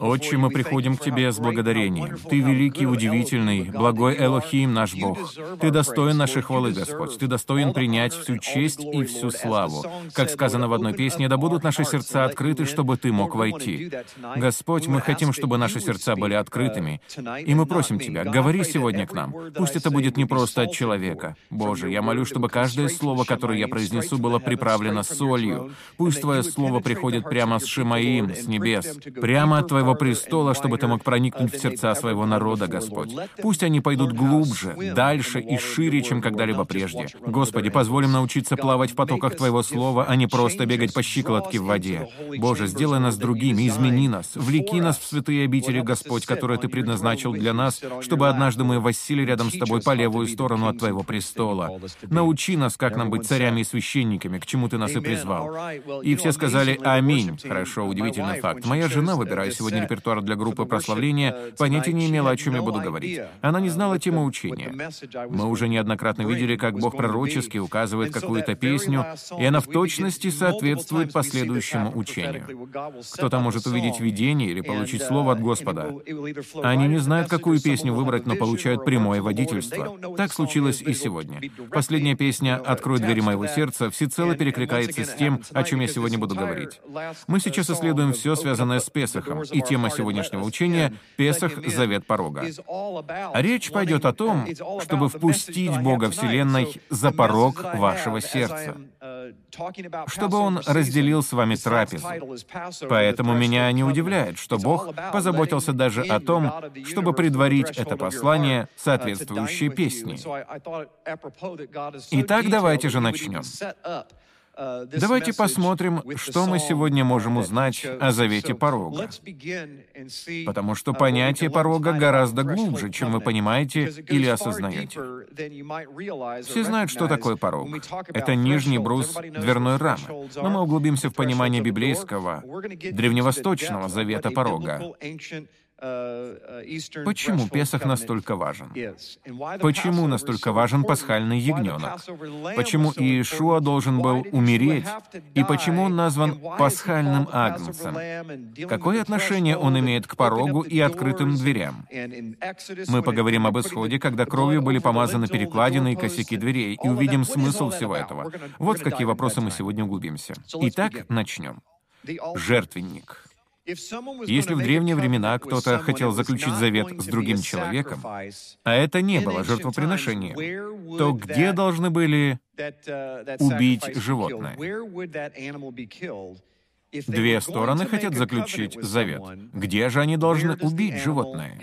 Отче, мы приходим к Тебе с благодарением. Ты великий, удивительный, благой Элохим наш Бог. Ты достоин нашей хвалы, Господь. Ты достоин принять всю честь и всю славу. Как сказано в одной песне, да будут наши сердца открыты, чтобы Ты мог войти. Господь, мы хотим, чтобы наши сердца были открытыми. И мы просим Тебя, говори сегодня к нам. Пусть это будет не просто от человека. Боже, я молю, чтобы каждое слово, которое я произнесу, было приправлено солью. Пусть Твое слово приходит прямо с Шимаим, с небес, прямо от Твоего престола, чтобы Ты мог проникнуть в сердца своего народа, Господь. Пусть они пойдут глубже, дальше и шире, чем когда-либо прежде. Господи, позволим научиться плавать в потоках Твоего слова, а не просто бегать по щиколотке в воде. Боже, сделай нас другими, измени нас, влеки нас в святые обители, Господь, которые Ты предназначил для нас, чтобы однажды мы воссили рядом с Тобой по левую сторону от Твоего престола. Научи нас, как нам быть царями и священниками, к чему Ты нас и призвал. И все сказали «Аминь». Хорошо, удивительный факт. Моя жена, выбирая сегодня репертуар для группы прославления, понятия не имела, о чем я буду говорить. Она не знала темы учения. Мы уже неоднократно видели, как Бог пророчески указывает какую-то песню, и она в точности соответствует последующему учению. Кто-то может увидеть видение или получить слово от Господа. Они не знают, какую песню выбрать, но получают прямое водительство. Так случилось и сегодня. Последняя песня «Открой двери моего сердца» всецело перекликается с тем, о чем я сегодня буду говорить. Мы сейчас исследуем все, связанное с Песохом, и тема сегодняшнего учения — Песах — Завет порога. Речь пойдет о том, чтобы впустить Бога Вселенной за порог вашего сердца, чтобы Он разделил с вами трапезу. Поэтому меня не удивляет, что Бог позаботился даже о том, чтобы предварить это послание соответствующей песней. Итак, давайте же начнем. Давайте посмотрим, что мы сегодня можем узнать о завете порога. Потому что понятие порога гораздо глубже, чем вы понимаете или осознаете. Все знают, что такое порог. Это нижний брус дверной рамы. Но мы углубимся в понимание библейского, древневосточного завета порога. Почему Песах настолько важен? Почему настолько важен пасхальный ягненок? Почему Иешуа должен был умереть? И почему он назван пасхальным агнцем? Какое отношение он имеет к порогу и открытым дверям? Мы поговорим об исходе, когда кровью были помазаны перекладины и косяки дверей, и увидим смысл всего этого. Вот в какие вопросы мы сегодня углубимся. Итак, начнем. Жертвенник. Если в древние времена кто-то хотел заключить завет с другим человеком, а это не было жертвоприношением, то где должны были uh, убить животное? Две стороны хотят заключить завет. Где же они должны убить животное?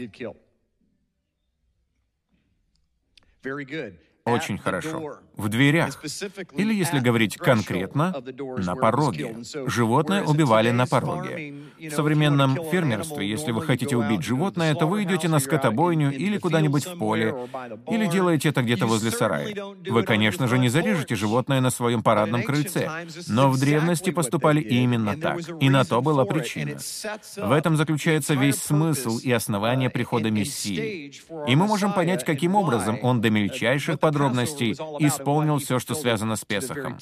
Очень хорошо. В дверях. Или, если говорить конкретно, на пороге. Животное убивали на пороге. В современном фермерстве, если вы хотите убить животное, то вы идете на скотобойню или куда-нибудь в поле, или делаете это где-то возле сарая. Вы, конечно же, не зарежете животное на своем парадном крыльце, но в древности поступали именно так, и на то была причина. В этом заключается весь смысл и основание прихода Мессии. И мы можем понять, каким образом он до мельчайших подробностей исполнил все, что связано с Песохом.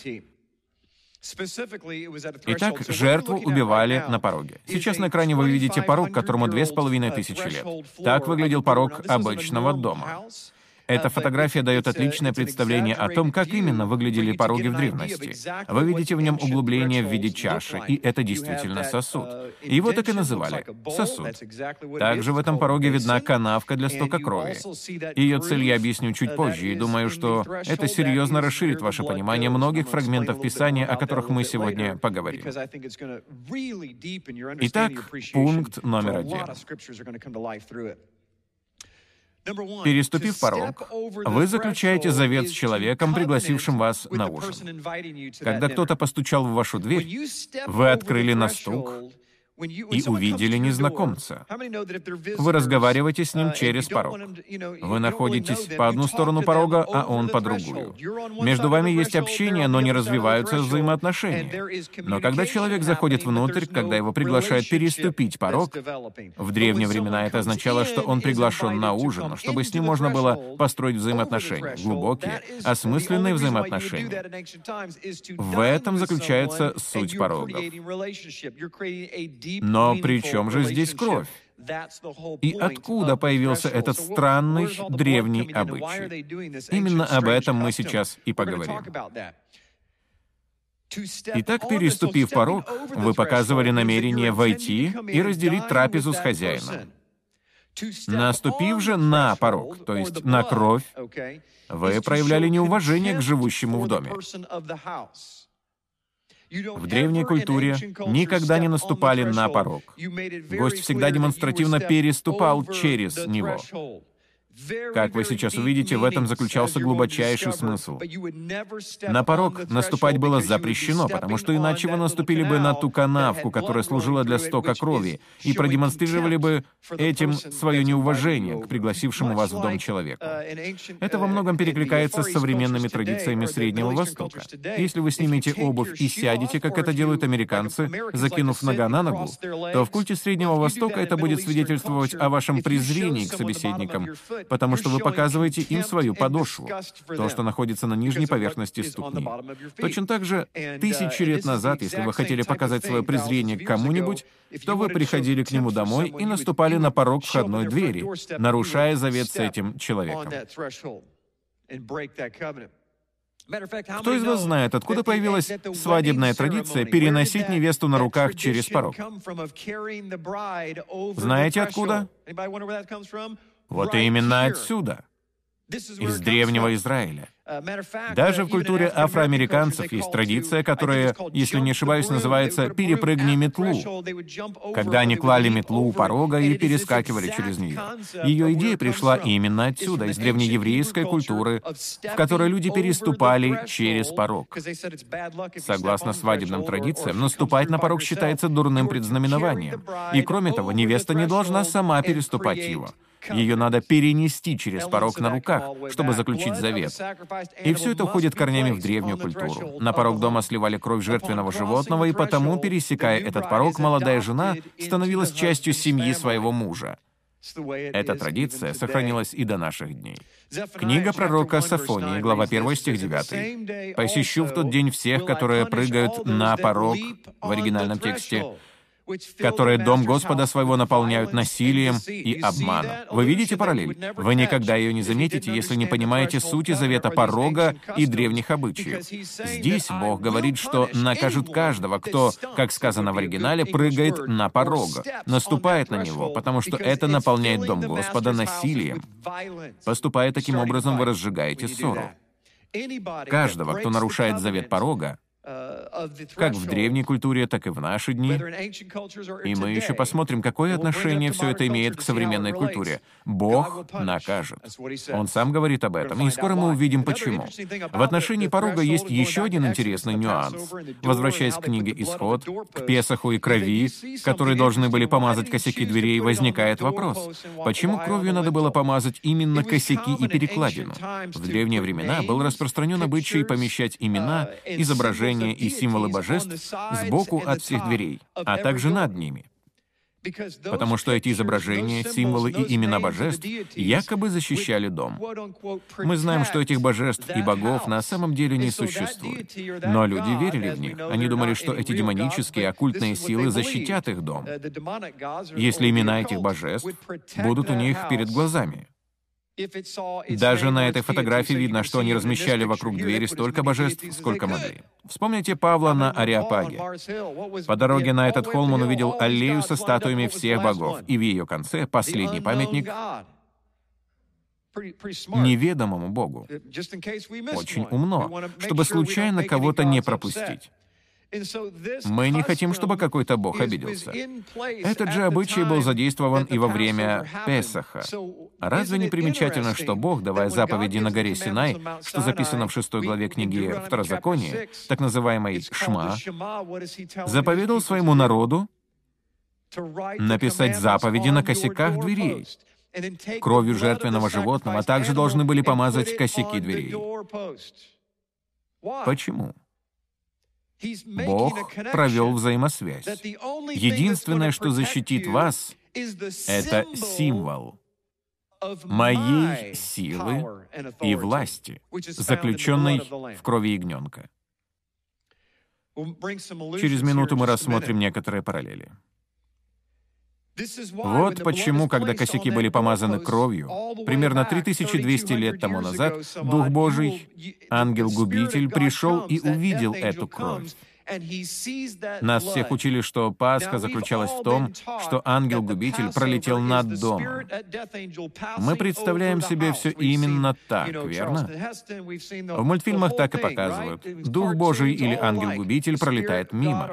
Итак, жертву убивали на пороге. Сейчас на экране вы видите порог, которому две с половиной тысячи лет. Так выглядел порог обычного дома. Эта фотография дает отличное представление о том, как именно выглядели пороги в древности. Вы видите в нем углубление в виде чаши, и это действительно сосуд. Его так и называли — сосуд. Также в этом пороге видна канавка для стока крови. Ее цель я объясню чуть позже, и думаю, что это серьезно расширит ваше понимание многих фрагментов Писания, о которых мы сегодня поговорим. Итак, пункт номер один. Переступив порог, вы заключаете завет с человеком, пригласившим вас на ужин. Когда кто-то постучал в вашу дверь, вы открыли на стук, и увидели незнакомца. Вы разговариваете с ним uh, через порог. Вы находитесь по одну сторону порога, а он по другую. Между вами есть общение, но не развиваются взаимоотношения. Но когда человек заходит внутрь, когда его приглашают переступить порог, в древние времена это означало, что он приглашен на ужин, чтобы с ним можно было построить взаимоотношения, глубокие, осмысленные взаимоотношения. В этом заключается суть порогов. Но при чем же здесь кровь? И откуда появился этот странный древний обычай? Именно об этом мы сейчас и поговорим. Итак, переступив порог, вы показывали намерение войти и разделить трапезу с хозяином. Наступив же на порог, то есть на кровь, вы проявляли неуважение к живущему в доме. В древней культуре никогда не наступали на порог. Гость всегда демонстративно переступал через него. Как вы сейчас увидите, в этом заключался глубочайший смысл. На порог наступать было запрещено, потому что иначе вы наступили бы на ту канавку, которая служила для стока крови, и продемонстрировали бы этим свое неуважение к пригласившему вас в дом человеку. Это во многом перекликается с современными традициями Среднего Востока. Если вы снимете обувь и сядете, как это делают американцы, закинув нога на ногу, то в культе Среднего Востока это будет свидетельствовать о вашем презрении к собеседникам, потому что вы показываете им свою подошву, то, что находится на нижней поверхности ступни. Точно так же, тысячи лет назад, если вы хотели показать свое презрение к кому-нибудь, то вы приходили к нему домой и наступали на порог входной двери, нарушая завет с этим человеком. Кто из вас знает, откуда появилась свадебная традиция переносить невесту на руках через порог? Знаете откуда? Вот именно отсюда, из древнего Израиля. Даже в культуре афроамериканцев есть традиция, которая, если не ошибаюсь, называется «перепрыгни метлу», когда они клали метлу у порога и перескакивали через нее. Ее идея пришла именно отсюда, из древнееврейской культуры, в которой люди переступали через порог. Согласно свадебным традициям, наступать на порог считается дурным предзнаменованием. И кроме того, невеста не должна сама переступать его. Ее надо перенести через порог на руках, чтобы заключить завет. И все это уходит корнями в древнюю культуру. На порог дома сливали кровь жертвенного животного, и потому, пересекая этот порог, молодая жена становилась частью семьи своего мужа. Эта традиция сохранилась и до наших дней. Книга пророка Сафонии, глава 1, стих 9. «Посещу в тот день всех, которые прыгают на порог» в оригинальном тексте, которые дом Господа своего наполняют насилием и обманом. Вы видите параллель? Вы никогда ее не заметите, если не понимаете сути завета порога и древних обычаев. Здесь Бог говорит, что накажут каждого, кто, как сказано в оригинале, прыгает на порог, наступает на него, потому что это наполняет дом Господа насилием. Поступая таким образом, вы разжигаете ссору. Каждого, кто нарушает завет порога, как в древней культуре, так и в наши дни. И мы еще посмотрим, какое отношение все это имеет к современной культуре. Бог накажет. Он сам говорит об этом, и скоро мы увидим, почему. В отношении порога есть еще один интересный нюанс. Возвращаясь к книге «Исход», к Песаху и крови, которые должны были помазать косяки дверей, возникает вопрос. Почему кровью надо было помазать именно косяки и перекладину? В древние времена был распространен обычай помещать имена, изображения, изображения и символы божеств сбоку от всех дверей, а также над ними. Потому что эти изображения, символы и имена божеств якобы защищали дом. Мы знаем, что этих божеств и богов на самом деле не существует. Но люди верили в них. Они думали, что эти демонические, оккультные силы защитят их дом, если имена этих божеств будут у них перед глазами. Даже на этой фотографии видно, что они размещали вокруг двери столько божеств, сколько могли. Вспомните Павла на Ариапаге. По дороге на этот холм он увидел аллею со статуями всех богов, и в ее конце последний памятник неведомому Богу. Очень умно, чтобы случайно кого-то не пропустить. Мы не хотим, чтобы какой-то бог обиделся. Этот же обычай был задействован и во время Песаха. Разве не примечательно, что Бог, давая заповеди на горе Синай, что записано в шестой главе книги Второзакония, так называемой Шма, заповедал своему народу написать заповеди на косяках дверей, кровью жертвенного животного, а также должны были помазать косяки дверей. Почему? Бог провел взаимосвязь. Единственное, что защитит вас, это символ моей силы и власти, заключенной в крови ягненка. Через минуту мы рассмотрим некоторые параллели. Вот почему, когда косяки были помазаны кровью, примерно 3200 лет тому назад, Дух Божий, ангел-губитель, пришел и увидел эту кровь. Нас всех учили, что Пасха заключалась в том, что ангел-губитель пролетел над домом. Мы представляем себе все именно так, верно? В мультфильмах так и показывают. Дух Божий или ангел-губитель пролетает мимо.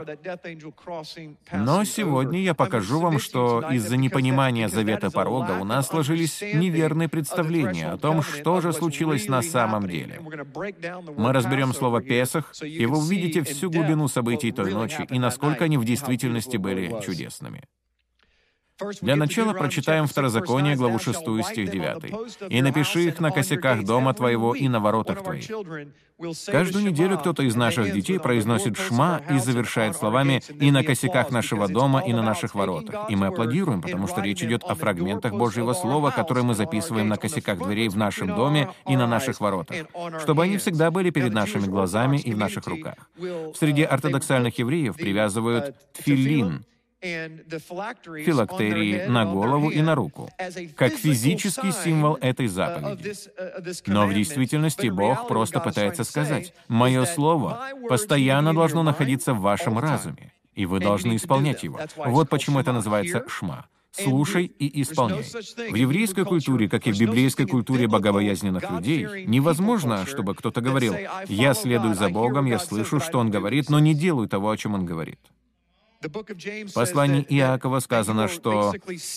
Но сегодня я покажу вам, что из-за непонимания завета порога у нас сложились неверные представления о том, что же случилось на самом деле. Мы разберем слово «песах», и вы увидите всю глубину событий той ночи и насколько они в действительности были чудесными. Для начала прочитаем Второзаконие, главу 6, стих 9. «И напиши их на косяках дома твоего и на воротах твоих». Каждую неделю кто-то из наших детей произносит «шма» и завершает словами «и на косяках нашего дома, и на наших воротах». И мы аплодируем, потому что речь идет о фрагментах Божьего Слова, которые мы записываем на косяках дверей в нашем доме и на наших воротах, чтобы они всегда были перед нашими глазами и в наших руках. Среди ортодоксальных евреев привязывают тфилин — филактерии на голову и на руку, как физический символ этой заповеди. Но в действительности Бог просто пытается сказать, «Мое слово постоянно должно находиться в вашем разуме, и вы должны исполнять его». Вот почему это называется «шма». Слушай и исполняй. В еврейской культуре, как и в библейской культуре богобоязненных людей, невозможно, чтобы кто-то говорил, «Я следую за Богом, я слышу, что Он говорит, но не делаю того, о чем Он говорит». В послании Иакова сказано, что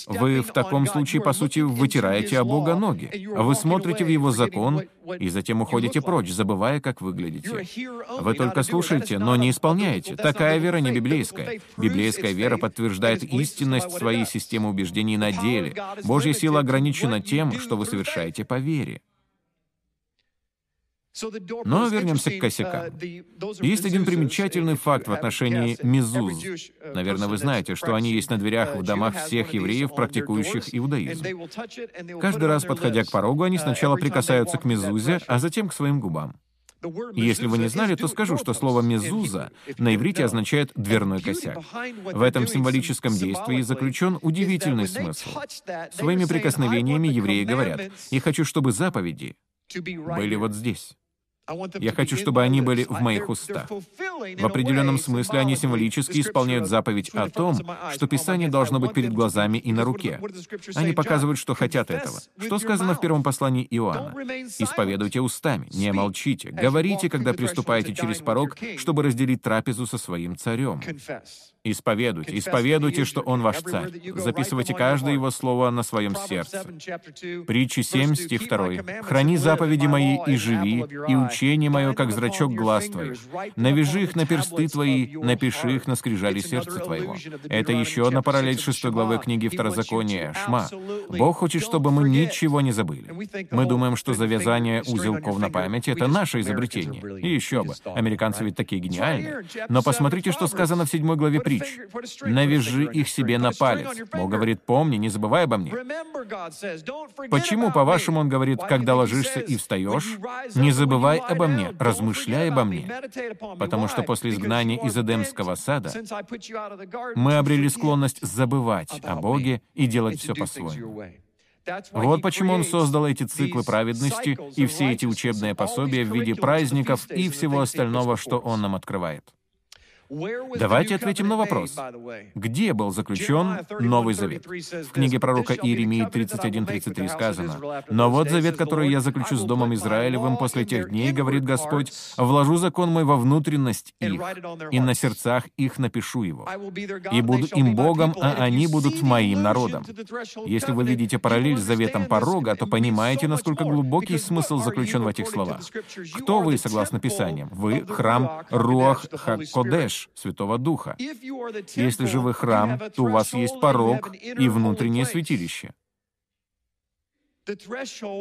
вы в таком случае, по сути, вытираете о Бога ноги. Вы смотрите в Его закон и затем уходите прочь, забывая, как выглядите. Вы только слушаете, но не исполняете. Такая вера не библейская. Библейская вера подтверждает истинность своей системы убеждений на деле. Божья сила ограничена тем, что вы совершаете по вере. Но вернемся к косякам. Есть один примечательный факт в отношении мезуз. Наверное, вы знаете, что они есть на дверях в домах всех евреев, практикующих иудаизм. Каждый раз, подходя к порогу, они сначала прикасаются к мезузе, а затем к своим губам. Если вы не знали, то скажу, что слово «мезуза» на иврите означает «дверной косяк». В этом символическом действии заключен удивительный смысл. Своими прикосновениями евреи говорят «Я хочу, чтобы заповеди были вот здесь». Я хочу, чтобы они были в моих устах. В определенном смысле они символически исполняют заповедь о том, что Писание должно быть перед глазами и на руке. Они показывают, что хотят этого. Что сказано в первом послании Иоанна? «Исповедуйте устами, не молчите, говорите, когда приступаете через порог, чтобы разделить трапезу со своим царем». Исповедуйте, исповедуйте, что Он ваш царь. Записывайте каждое Его слово на своем сердце. Притчи 7, стих 2. «Храни заповеди мои и живи, и учение мое, как зрачок глаз твоих. Навяжи их на персты твои, напиши их на скрижали сердца твоего». Это еще одна параллель шестой главы книги Второзакония, Шма. Бог хочет, чтобы мы ничего не забыли. Мы думаем, что завязание узелков на памяти — это наше изобретение. И еще бы, американцы ведь такие гениальные. Но посмотрите, что сказано в седьмой главе притч. Навяжи их себе на палец. Бог говорит, помни, не забывай обо мне. Почему, по-вашему, Он говорит, когда ложишься и встаешь, не забывай обо мне, размышляй обо мне? Потому что после изгнания из Эдемского сада мы обрели склонность забывать о Боге и делать все по-своему. Вот почему он создал эти циклы праведности и все эти учебные пособия в виде праздников и всего остального, что он нам открывает. Давайте ответим на вопрос. Где был заключен Новый Завет? В книге пророка Иеремии 31.33 сказано, «Но вот завет, который я заключу с Домом Израилевым после тех дней, говорит Господь, вложу закон мой во внутренность их, и на сердцах их напишу его, и буду им Богом, а они будут моим народом». Если вы видите параллель с заветом порога, то понимаете, насколько глубокий смысл заключен в этих словах. Кто вы, согласно Писаниям? Вы — храм Руах Хакодеш, Святого Духа. Если же вы храм, то у вас есть порог и внутреннее святилище.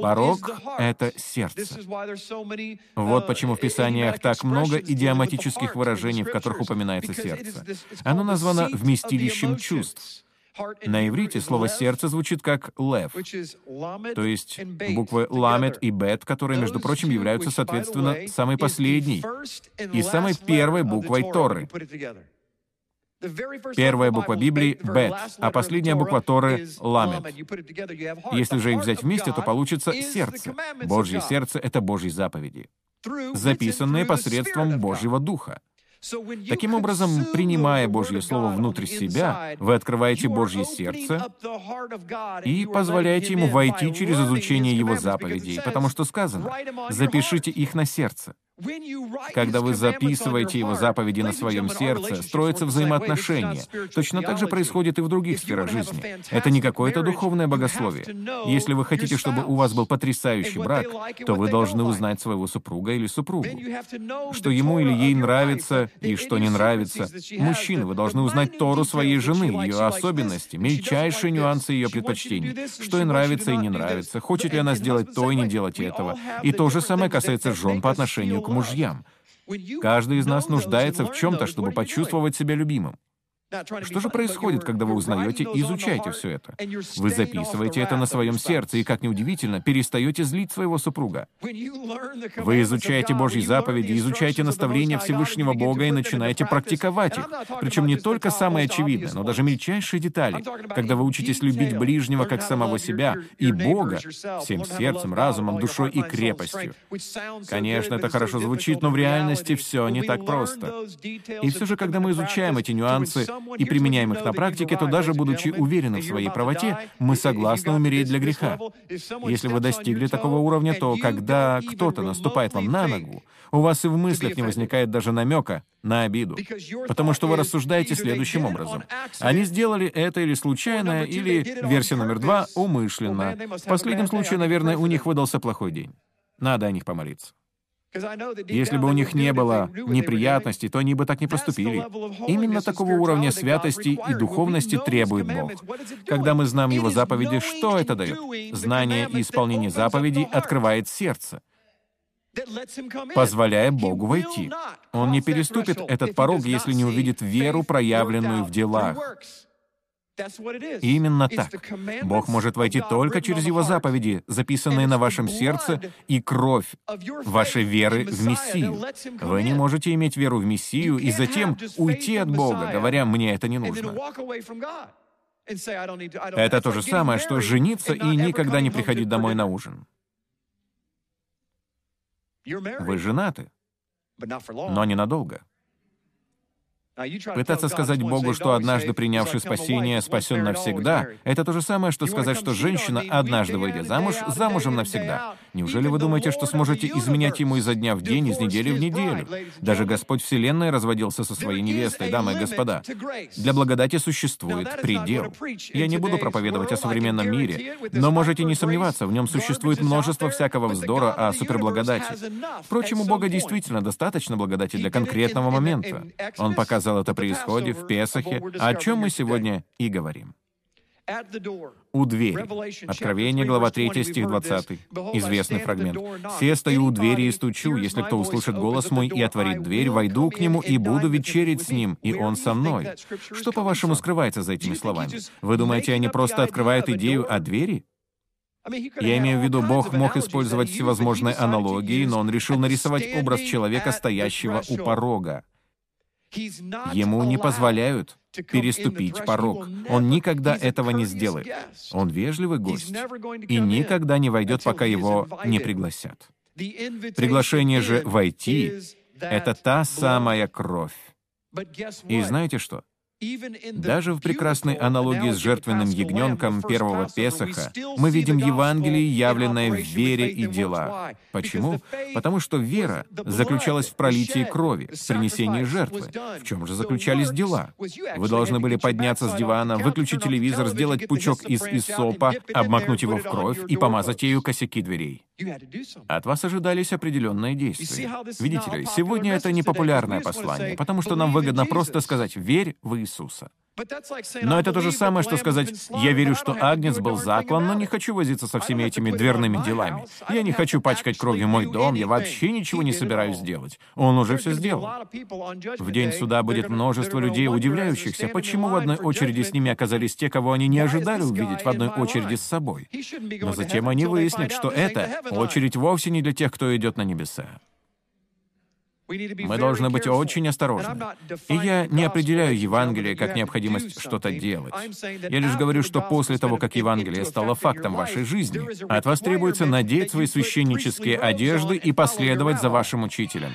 Порог — это сердце. Вот почему в Писаниях так много идиоматических выражений, в которых упоминается сердце. Оно названо вместилищем чувств. На иврите слово «сердце» звучит как «лев», то есть буквы «ламет» и «бет», которые, между прочим, являются, соответственно, самой последней и самой первой буквой Торы. Первая буква Библии — «бет», а последняя буква Торы — «ламет». Если же их взять вместе, то получится «сердце». Божье сердце — это Божьи заповеди, записанные посредством Божьего Духа. Таким образом, принимая Божье Слово внутрь себя, вы открываете Божье сердце и позволяете Ему войти через изучение Его заповедей, потому что сказано, запишите их на сердце. Когда вы записываете его заповеди на своем сердце, строятся взаимоотношения. Точно так же происходит и в других сферах жизни. Это не какое-то духовное богословие. Если вы хотите, чтобы у вас был потрясающий брак, то вы должны узнать своего супруга или супругу, что ему или ей нравится и что не нравится. Мужчины, вы должны узнать Тору своей жены, ее особенности, мельчайшие нюансы ее предпочтений, что ей нравится и не нравится, хочет ли она сделать то и не делать этого. И то же самое касается жен по отношению к мужьям. Каждый из нас нуждается в чем-то, чтобы почувствовать себя любимым. Что же происходит, когда вы узнаете и изучаете все это? Вы записываете это на своем сердце и, как неудивительно, перестаете злить своего супруга. Вы изучаете Божьи заповеди, изучаете наставления Всевышнего Бога и начинаете практиковать их. Причем не только самые очевидные, но даже мельчайшие детали. Когда вы учитесь любить ближнего как самого себя и Бога всем сердцем, разумом, душой и крепостью. Конечно, это хорошо звучит, но в реальности все не так просто. И все же, когда мы изучаем эти нюансы, и применяем их на практике, то даже будучи уверены в своей правоте, мы согласны умереть для греха. Если вы достигли такого уровня, то когда кто-то наступает вам на ногу, у вас и в мыслях не возникает даже намека на обиду, потому что вы рассуждаете следующим образом. Они сделали это или случайно, или, версия номер два, умышленно. В последнем случае, наверное, у них выдался плохой день. Надо о них помолиться. Если бы у них не было неприятностей, то они бы так не поступили. Именно такого уровня святости и духовности требует Бог. Когда мы знаем Его заповеди, что это дает? Знание и исполнение заповедей открывает сердце, позволяя Богу войти. Он не переступит этот порог, если не увидит веру, проявленную в делах. Именно так. Бог может войти только через Его заповеди, записанные на вашем сердце, и кровь вашей веры в Мессию. Вы не можете иметь веру в Мессию и затем уйти от Бога, говоря, «мне это не нужно». Это то же самое, что жениться и никогда не приходить домой на ужин. Вы женаты, но ненадолго. Пытаться сказать Богу, что однажды принявший спасение спасен навсегда, это то же самое, что сказать, что женщина, однажды выйдя замуж, замужем навсегда. Неужели вы думаете, что сможете изменять ему изо дня в день, из недели в неделю? Даже Господь Вселенной разводился со своей невестой, дамы и господа. Для благодати существует предел. Я не буду проповедовать о современном мире, но можете не сомневаться, в нем существует множество всякого вздора о суперблагодати. Впрочем, у Бога действительно достаточно благодати для конкретного момента. Он показал сказал это при исходе в Песахе, о чем мы сегодня и говорим. У двери. Откровение, глава 3, стих 20. Известный фрагмент. «Се стою у двери и стучу, если кто услышит голос мой и отворит дверь, войду к нему и буду вечерить с ним, и он со мной». Что, по-вашему, скрывается за этими словами? Вы думаете, они просто открывают идею о двери? Я имею в виду, Бог мог использовать всевозможные аналогии, но он решил нарисовать образ человека, стоящего у порога. Ему не позволяют переступить порог. Он никогда этого не сделает. Он вежливый гость и никогда не войдет, пока его не пригласят. Приглашение же войти — это та самая кровь. И знаете что? Даже в прекрасной аналогии с жертвенным ягненком первого Песаха мы видим Евангелие, явленное в вере и делах. Почему? Потому что вера заключалась в пролитии крови, в принесении жертвы. В чем же заключались дела? Вы должны были подняться с дивана, выключить телевизор, сделать пучок из исопа, обмакнуть его в кровь и помазать ею косяки дверей. От вас ожидались определенные действия. Видите ли, сегодня это не популярное послание, потому что нам выгодно просто сказать «верь в Иисуса». Но это то же самое, что сказать, я верю, что Агнец был заклан, но не хочу возиться со всеми этими дверными делами. Я не хочу пачкать кровью мой дом, я вообще ничего не собираюсь делать. Он уже все сделал. В день суда будет множество людей, удивляющихся, почему в одной очереди с ними оказались те, кого они не ожидали увидеть в одной очереди с собой. Но затем они выяснят, что это очередь вовсе не для тех, кто идет на небеса. Мы должны быть очень осторожны. И я не определяю Евангелие как необходимость что-то делать. Я лишь говорю, что после того, как Евангелие стало фактом вашей жизни, от вас требуется надеть свои священнические одежды и последовать за вашим учителем.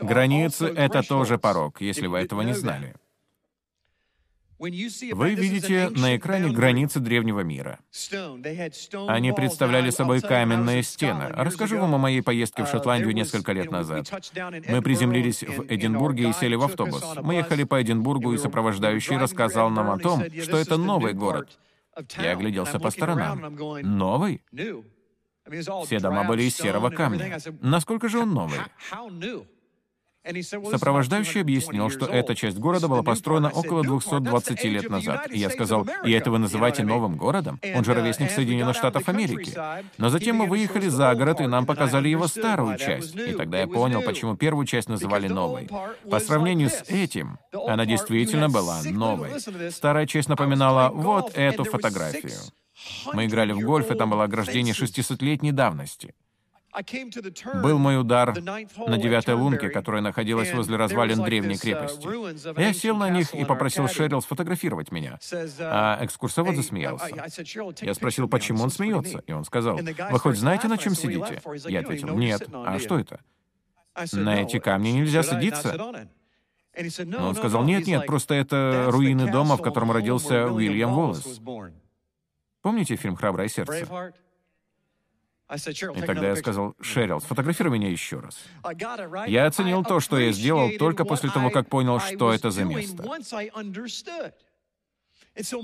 Границы — это тоже порог, если вы этого не знали. Вы видите на экране границы древнего мира. Они представляли собой каменные стены. Расскажу вам о моей поездке в Шотландию несколько лет назад. Мы приземлились в Эдинбурге и сели в автобус. Мы ехали по Эдинбургу, и сопровождающий рассказал нам о том, что это новый город. Я огляделся по сторонам. Новый? Все дома были из серого камня. Насколько же он новый? Сопровождающий объяснил, что эта часть города была построена около 220 лет назад. И я сказал, и это вы называете новым городом? Он же ровесник Соединенных Штатов Америки. Но затем мы выехали за город, и нам показали его старую часть. И тогда я понял, почему первую часть называли новой. По сравнению с этим, она действительно была новой. Старая часть напоминала вот эту фотографию. Мы играли в гольф, и там было ограждение 600-летней давности. Был мой удар на девятой лунке, которая находилась возле развалин древней uh, крепости. Я сел на них и попросил Шерил сфотографировать меня. Uh, а экскурсовод засмеялся. Я спросил, почему он смеется, и он сказал, «Вы хоть знаете, на чем сидите?» Я ответил, «Нет. А что это?» «На эти камни нельзя садиться». Но он сказал, «Нет, нет, просто это руины дома, в котором родился Уильям Уоллес». Помните фильм «Храброе сердце»? И тогда я сказал, «Шерил, сфотографируй меня еще раз». Я оценил то, что я сделал, только после того, как понял, что это за место.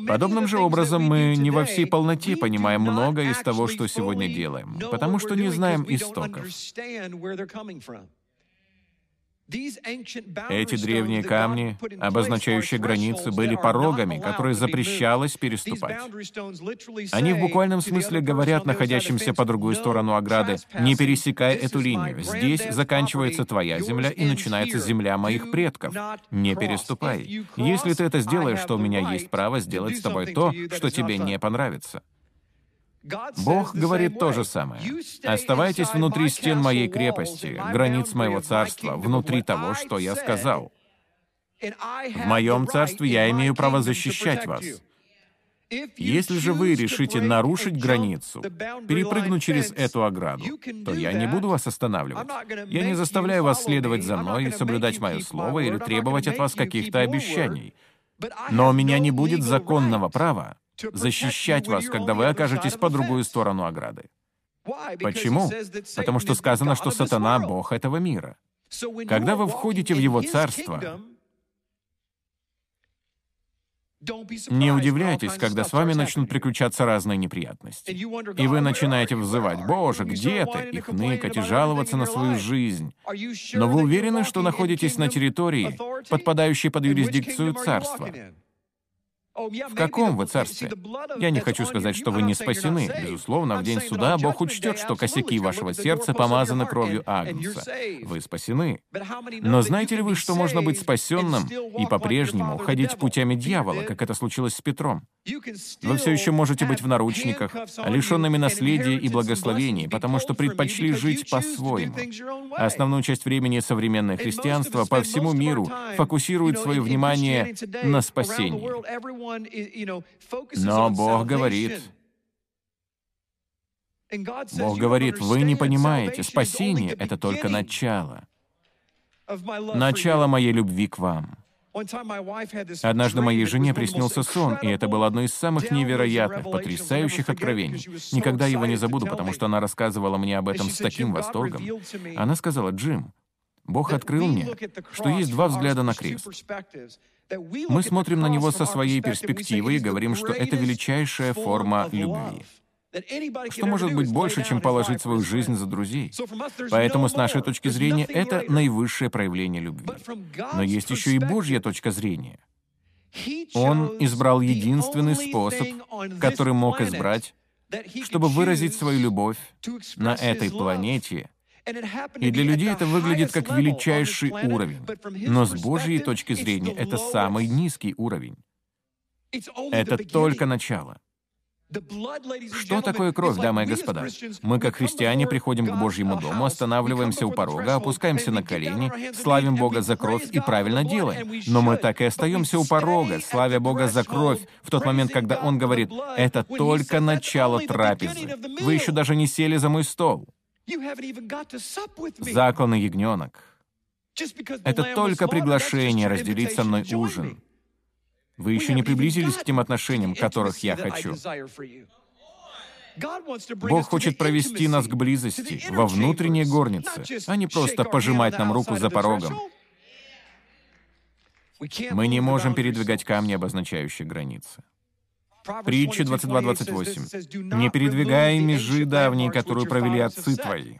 Подобным же образом мы не во всей полноте понимаем многое из того, что сегодня делаем, потому что не знаем истоков. Эти древние камни, обозначающие границы, были порогами, которые запрещалось переступать. Они в буквальном смысле говорят находящимся по другую сторону ограды, «Не пересекай эту линию. Здесь заканчивается твоя земля и начинается земля моих предков. Не переступай. Если ты это сделаешь, то у меня есть право сделать с тобой то, что тебе не понравится». Бог говорит то же самое. «Оставайтесь внутри стен моей крепости, границ моего царства, внутри того, что я сказал. В моем царстве я имею право защищать вас. Если же вы решите нарушить границу, перепрыгнуть через эту ограду, то я не буду вас останавливать. Я не заставляю вас следовать за мной соблюдать мое слово или требовать от вас каких-то обещаний. Но у меня не будет законного права защищать вас, когда вы окажетесь по другую сторону ограды. Почему? Потому что сказано, что сатана — бог этого мира. Когда вы входите в его царство, не удивляйтесь, когда с вами начнут приключаться разные неприятности. И вы начинаете взывать, «Боже, где ты?» и хныкать, и жаловаться на свою жизнь. Но вы уверены, что находитесь на территории, подпадающей под юрисдикцию царства? В каком вы царстве? Я не хочу сказать, что вы не спасены. Безусловно, в день суда Бог учтет, что косяки вашего сердца помазаны кровью Агнца. Вы спасены. Но знаете ли вы, что можно быть спасенным и по-прежнему ходить путями дьявола, как это случилось с Петром? Вы все еще можете быть в наручниках, лишенными наследия и благословений, потому что предпочли жить по-своему. Основную часть времени современное христианство по всему миру фокусирует свое внимание на спасении. Но Бог говорит, Бог говорит, вы не понимаете, спасение — это только начало. Начало моей любви к вам. Однажды моей жене приснился сон, и это было одно из самых невероятных, потрясающих откровений. Никогда его не забуду, потому что она рассказывала мне об этом с таким восторгом. Она сказала, «Джим, Бог открыл мне, что есть два взгляда на крест. Мы смотрим на него со своей перспективы и говорим, что это величайшая форма любви. Что может быть больше, чем положить свою жизнь за друзей? Поэтому, с нашей точки зрения, это наивысшее проявление любви. Но есть еще и Божья точка зрения. Он избрал единственный способ, который мог избрать, чтобы выразить свою любовь на этой планете и для людей это выглядит как величайший уровень. Но с Божьей точки зрения это самый низкий уровень. Это только начало. Что такое кровь, дамы и господа? Мы, как христиане, приходим к Божьему дому, останавливаемся у порога, опускаемся на колени, славим Бога за кровь и правильно делаем. Но мы так и остаемся у порога, славя Бога за кровь, в тот момент, когда Он говорит, «Это только начало трапезы. Вы еще даже не сели за мой стол». Закланный ягненок. Это только приглашение разделить со мной ужин. Вы еще не приблизились к тем отношениям, которых я хочу. Бог хочет провести нас к близости, во внутренние горницы, а не просто пожимать нам руку за порогом. Мы не можем передвигать камни, обозначающие границы. Притча 22.28. «Не передвигай межи давние, которую провели отцы твои».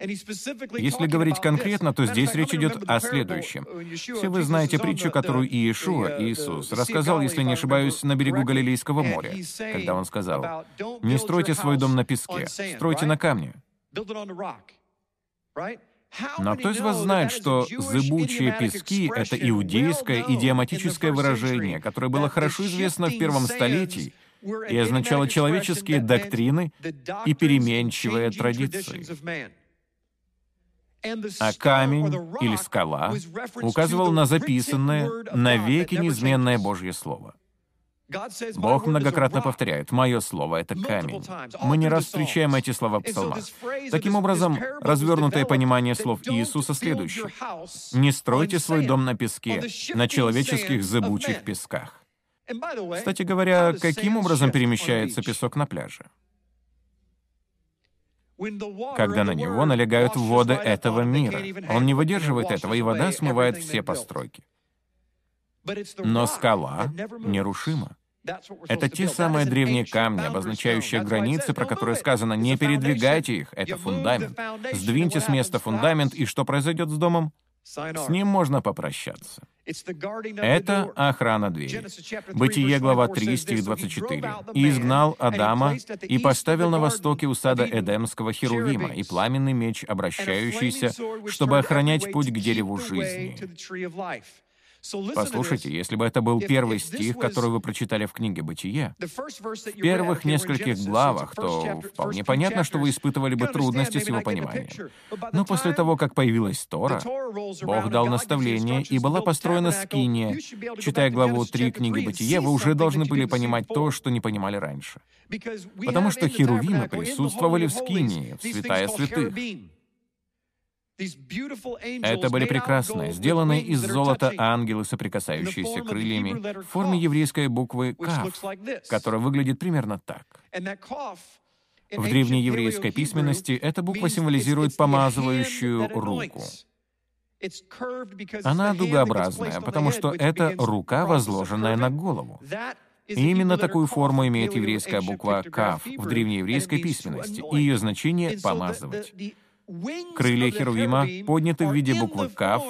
Если говорить конкретно, то здесь речь идет о следующем. Все вы знаете притчу, которую Иешуа, Иисус, рассказал, если не ошибаюсь, на берегу Галилейского моря, когда Он сказал, «Не стройте свой дом на песке, стройте на камне». Но кто из вас знает, что «зыбучие пески» — это иудейское идиоматическое выражение, которое было хорошо известно в первом столетии и означало человеческие доктрины и переменчивые традиции. а камень или скала указывал на записанное, навеки неизменное Божье Слово. Бог многократно повторяет, «Мое слово — это камень». Мы не раз встречаем эти слова в псалмах. Таким образом, развернутое понимание слов Иисуса следующее. «Не стройте свой дом на песке, на человеческих зыбучих песках». Кстати говоря, каким образом перемещается песок на пляже? когда на него налегают воды этого мира. Он не выдерживает этого, и вода смывает все постройки. Но скала нерушима. Это те самые древние камни, обозначающие границы, про которые сказано «не передвигайте их», это фундамент. Сдвиньте с места фундамент, и что произойдет с домом? С ним можно попрощаться. Это охрана двери. Бытие, глава 3, стих 24. «И изгнал Адама, и поставил на востоке у сада Эдемского Херувима и пламенный меч, обращающийся, чтобы охранять путь к дереву жизни». Послушайте, если бы это был первый стих, который вы прочитали в книге «Бытие», в первых нескольких главах, то вполне понятно, что вы испытывали бы трудности с его пониманием. Но после того, как появилась Тора, Бог дал наставление, и была построена скиния. Читая главу 3 книги «Бытие», вы уже должны были понимать то, что не понимали раньше. Потому что херувимы присутствовали в скинии, в святая святых. Это были прекрасные, сделанные из золота ангелы, соприкасающиеся крыльями, в форме еврейской буквы «кав», которая выглядит примерно так. В древней еврейской письменности эта буква символизирует помазывающую руку. Она дугообразная, потому что это рука, возложенная на голову. И именно такую форму имеет еврейская буква «кав» в древнееврейской письменности, и ее значение — «помазывать». Крылья Херувима подняты в виде буквы «Кав»,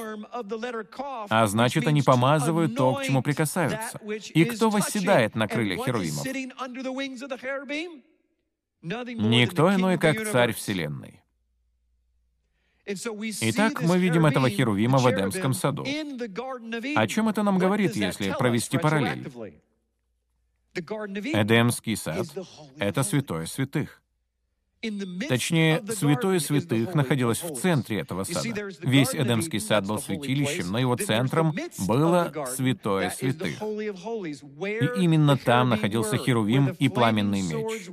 а значит, они помазывают то, к чему прикасаются. И кто восседает на крыльях Херувимов? Никто иной, как Царь Вселенной. Итак, мы видим этого Херувима в Эдемском саду. О чем это нам говорит, если провести параллель? Эдемский сад — это святое святых. Точнее, святое святых находилось в центре этого сада. Весь Эдемский сад был святилищем, но его центром было святое святых. И именно там находился Херувим и пламенный меч.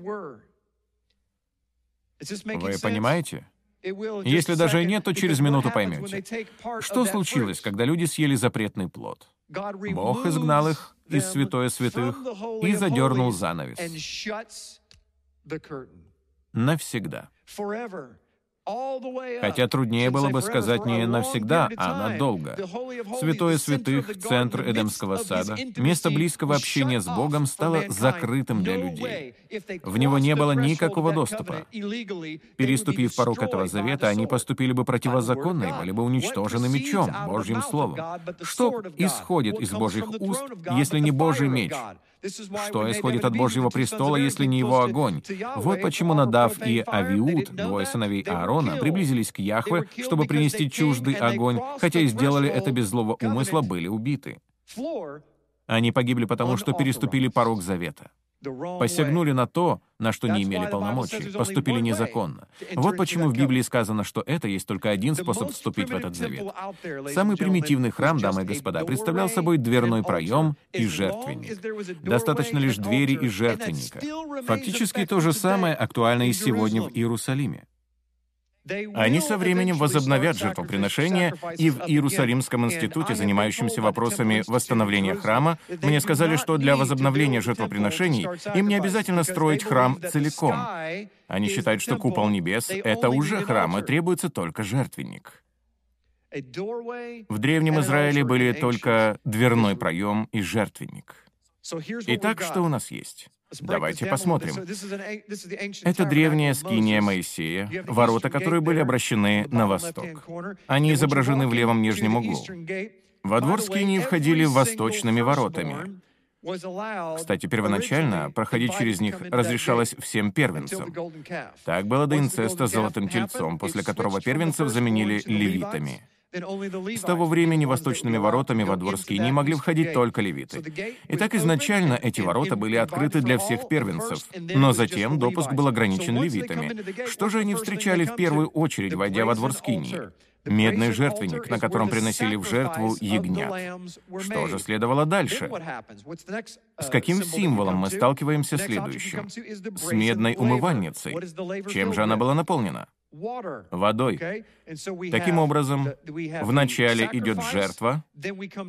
Вы понимаете? Если даже и нет, то через минуту поймете. Что случилось, когда люди съели запретный плод? Бог изгнал их из святое святых и задернул занавес навсегда. Хотя труднее было бы сказать не навсегда, а надолго. Святое святых, центр Эдемского сада, место близкого общения с Богом стало закрытым для людей. В него не было никакого доступа. Переступив порог этого завета, они поступили бы противозаконно и были бы уничтожены мечом, Божьим Словом. Что исходит из Божьих уст, если не Божий меч? Что исходит от Божьего престола, если не его огонь? Вот почему Надав и Авиуд, двое сыновей Аарона, приблизились к Яхве, чтобы принести чуждый огонь, хотя и сделали это без злого умысла, были убиты. Они погибли потому, что переступили порог завета. Посягнули на то, на что не имели полномочий, поступили незаконно. Вот почему в Библии сказано, что это есть только один способ вступить в этот завет. Самый примитивный храм, дамы и господа, представлял собой дверной проем и жертвенник. Достаточно лишь двери и жертвенника. Фактически то же самое актуально и сегодня в Иерусалиме. Они со временем возобновят жертвоприношения, и в Иерусалимском институте, занимающемся вопросами восстановления храма, мне сказали, что для возобновления жертвоприношений им не обязательно строить храм целиком. Они считают, что купол небес — это уже храм, и требуется только жертвенник. В Древнем Израиле были только дверной проем и жертвенник. Итак, что у нас есть? Давайте посмотрим. Это древняя скиния Моисея, ворота которые были обращены на восток. Они изображены в левом нижнем углу. Во двор скинии входили восточными воротами. Кстати, первоначально проходить через них разрешалось всем первенцам. Так было до инцеста с золотым тельцом, после которого первенцев заменили левитами. С того времени восточными воротами во двор не могли входить только левиты. Итак, изначально эти ворота были открыты для всех первенцев, но затем допуск был ограничен левитами. Что же они встречали в первую очередь, войдя во двор Скинии? Медный жертвенник, на котором приносили в жертву ягнят. Что же следовало дальше? С каким символом мы сталкиваемся следующим? С медной умывальницей. Чем же она была наполнена? Водой. Таким образом, вначале идет жертва,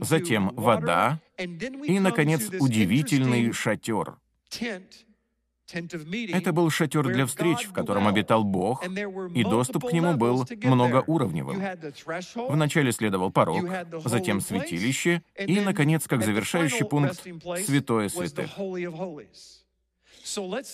затем вода и, наконец, удивительный шатер. Это был шатер для встреч, в котором обитал Бог, и доступ к нему был многоуровневым. Вначале следовал порог, затем святилище, и, наконец, как завершающий пункт, святое святых.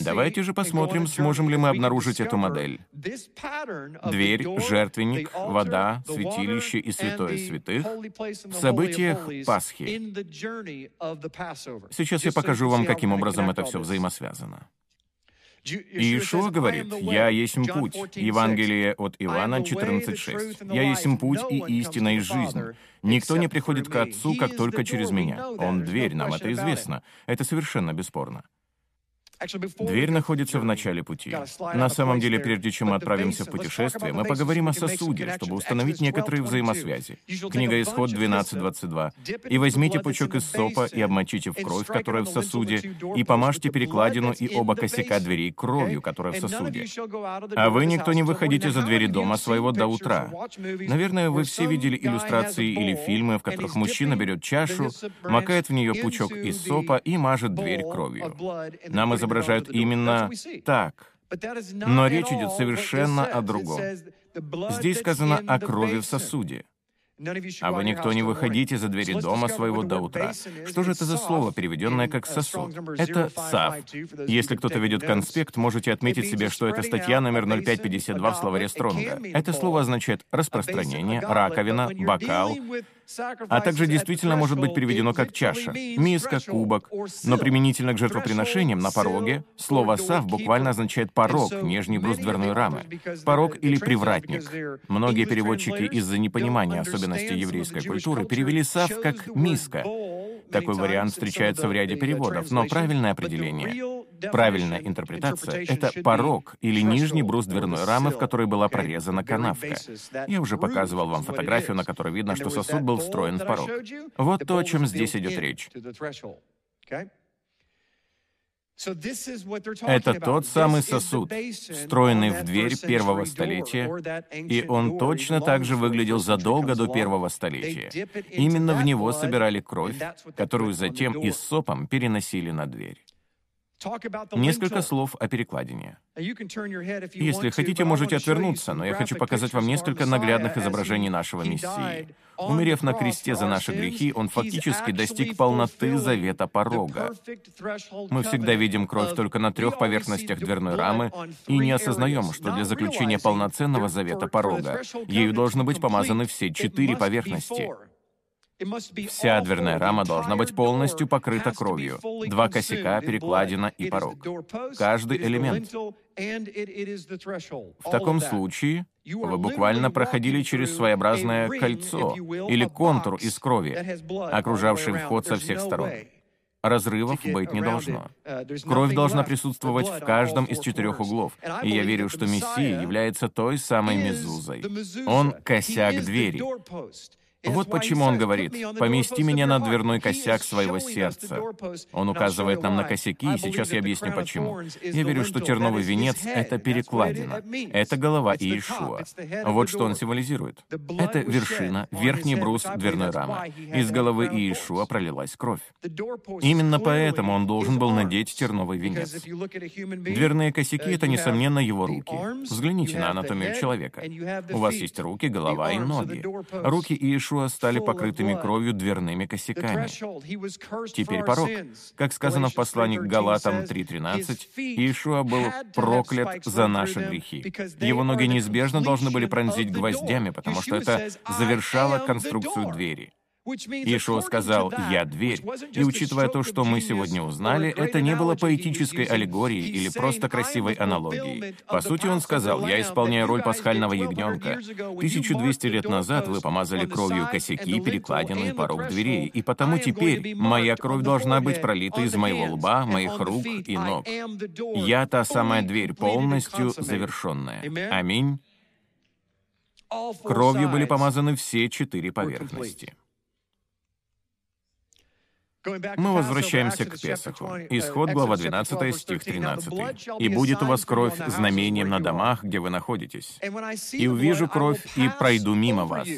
Давайте же посмотрим, сможем ли мы обнаружить эту модель. Дверь, жертвенник, вода, святилище и святое святых в событиях Пасхи. Сейчас я покажу вам, каким образом это все взаимосвязано. Иешуа говорит, «Я есть путь». Евангелие от Иоанна 14.6. «Я есть путь и истина и жизнь. Никто не приходит к Отцу, как только через Меня. Он дверь, нам это известно. Это совершенно бесспорно. Дверь находится в начале пути. На самом деле, прежде чем мы отправимся в путешествие, мы поговорим о сосуде, чтобы установить некоторые взаимосвязи. Книга Исход 12.22. «И возьмите пучок из сопа и обмочите в кровь, которая в сосуде, и помажьте перекладину и оба косяка дверей кровью, которая в сосуде. А вы никто не выходите за двери дома своего до утра». Наверное, вы все видели иллюстрации или фильмы, в которых мужчина берет чашу, макает в нее пучок из сопа и мажет дверь кровью. Нам изображают изображают именно так. Но речь идет совершенно о другом. Здесь сказано о крови в сосуде. А вы никто не выходите за двери дома своего до утра. Что же это за слово, переведенное как сосуд? Это САВ. Если кто-то ведет конспект, можете отметить себе, что это статья номер 0552 в словаре Стронга. Это слово означает распространение, раковина, бокал, а также действительно может быть переведено как чаша, миска, кубок. Но применительно к жертвоприношениям на пороге слово «сав» буквально означает «порог», нижний брус дверной рамы. Порог или привратник. Многие переводчики из-за непонимания особенностей еврейской культуры перевели «сав» как «миска». Такой вариант встречается в ряде переводов, но правильное определение, правильная интерпретация — это порог или нижний брус дверной рамы, в которой была прорезана канавка. Я уже показывал вам фотографию, на которой видно, что сосуд был встроен в порог. Вот то, о чем здесь идет речь. Это тот самый сосуд, встроенный в дверь первого столетия, и он точно так же выглядел задолго до первого столетия. Именно в него собирали кровь, которую затем и сопом переносили на дверь. Несколько слов о перекладине. Если хотите, можете отвернуться, но я хочу показать вам несколько наглядных изображений нашего Мессии. Умерев на кресте за наши грехи, Он фактически достиг полноты завета порога. Мы всегда видим кровь только на трех поверхностях дверной рамы и не осознаем, что для заключения полноценного завета порога ею должны быть помазаны все четыре поверхности. Вся дверная рама должна быть полностью покрыта кровью. Два косяка, перекладина и порог. Каждый элемент. В таком случае вы буквально проходили через своеобразное кольцо или контур из крови, окружавший вход со всех сторон. Разрывов быть не должно. Кровь должна присутствовать в каждом из четырех углов. И я верю, что Мессия является той самой мезузой. Он — косяк двери. Вот почему он говорит, «Помести меня на дверной косяк своего сердца». Он указывает нам на косяки, и сейчас я объясню почему. Я верю, что терновый венец — это перекладина. Это голова Иешуа. Вот что он символизирует. Это вершина, верхний брус дверной рамы. Из головы Иешуа пролилась кровь. Именно поэтому он должен был надеть терновый венец. Дверные косяки — это, несомненно, его руки. Взгляните на анатомию человека. У вас есть руки, голова и ноги. Руки Иешуа Иешуа стали покрытыми кровью дверными косяками. Теперь порог. Как сказано в послании к Галатам 3.13, Иешуа был проклят за наши грехи. Его ноги неизбежно должны были пронзить гвоздями, потому что это завершало конструкцию двери. Иешуа сказал «Я дверь». И учитывая то, что мы сегодня узнали, это не было поэтической аллегорией или просто красивой аналогией. По сути, он сказал «Я исполняю роль пасхального ягненка. 1200 лет назад вы помазали кровью косяки, перекладину и порог дверей, и потому теперь моя кровь должна быть пролита из моего лба, моих рук и ног. Я та самая дверь, полностью завершенная. Аминь. Кровью были помазаны все четыре поверхности. Мы возвращаемся к Песаху. Исход, глава 12, стих 13. «И будет у вас кровь знамением на домах, где вы находитесь. И увижу кровь, и пройду мимо вас».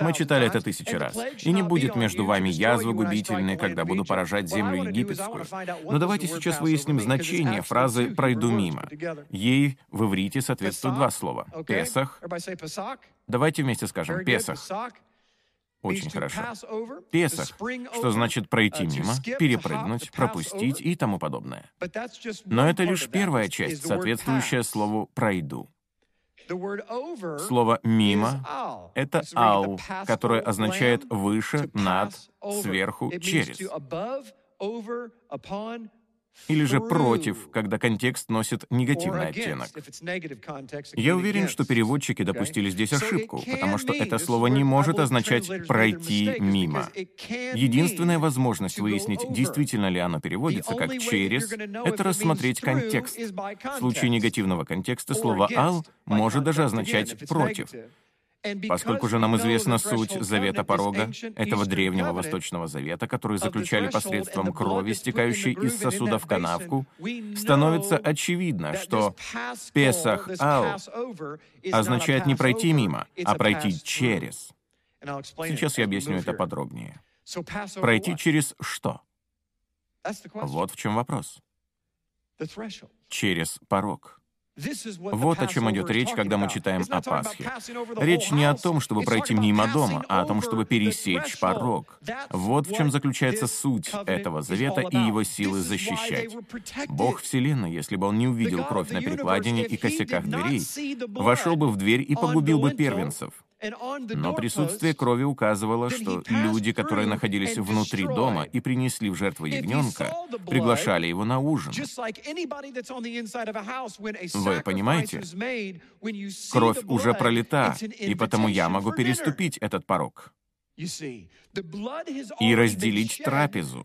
Мы читали это тысячи раз. «И не будет между вами язвы губительной, когда буду поражать землю египетскую». Но давайте сейчас выясним значение фразы «пройду мимо». Ей в иврите соответствуют два слова. «Песах». Давайте вместе скажем «Песах». Очень хорошо. Песах, что значит пройти uh, мимо, перепрыгнуть, пропустить и тому подобное. Но это лишь первая часть, соответствующая слову «пройду». Слово «мимо» — это «ал», которое означает «выше», «над», «сверху», «через» или же против, когда контекст носит негативный оттенок. Я уверен, что переводчики допустили здесь ошибку, потому что это слово не может означать «пройти мимо». Единственная возможность выяснить, действительно ли оно переводится как «через», это рассмотреть контекст. В случае негативного контекста слово «ал» может даже означать «против». Поскольку же нам известна суть завета порога, этого древнего Восточного Завета, который заключали посредством крови, стекающей из сосуда в канавку, становится очевидно, что Песах Ау означает не пройти мимо, а пройти через. Сейчас я объясню это подробнее. Пройти через что? Вот в чем вопрос. Через порог. Вот о чем идет речь, когда мы читаем о Пасхе. Речь не о том, чтобы пройти мимо дома, а о том, чтобы пересечь порог. Вот в чем заключается суть этого завета и его силы защищать. Бог Вселенной, если бы он не увидел кровь на перекладине и косяках дверей, вошел бы в дверь и погубил бы первенцев. Но присутствие крови указывало, что люди, которые находились внутри дома и принесли в жертву ягненка, приглашали его на ужин. Вы понимаете? Кровь уже пролита, и потому я могу переступить этот порог и разделить трапезу,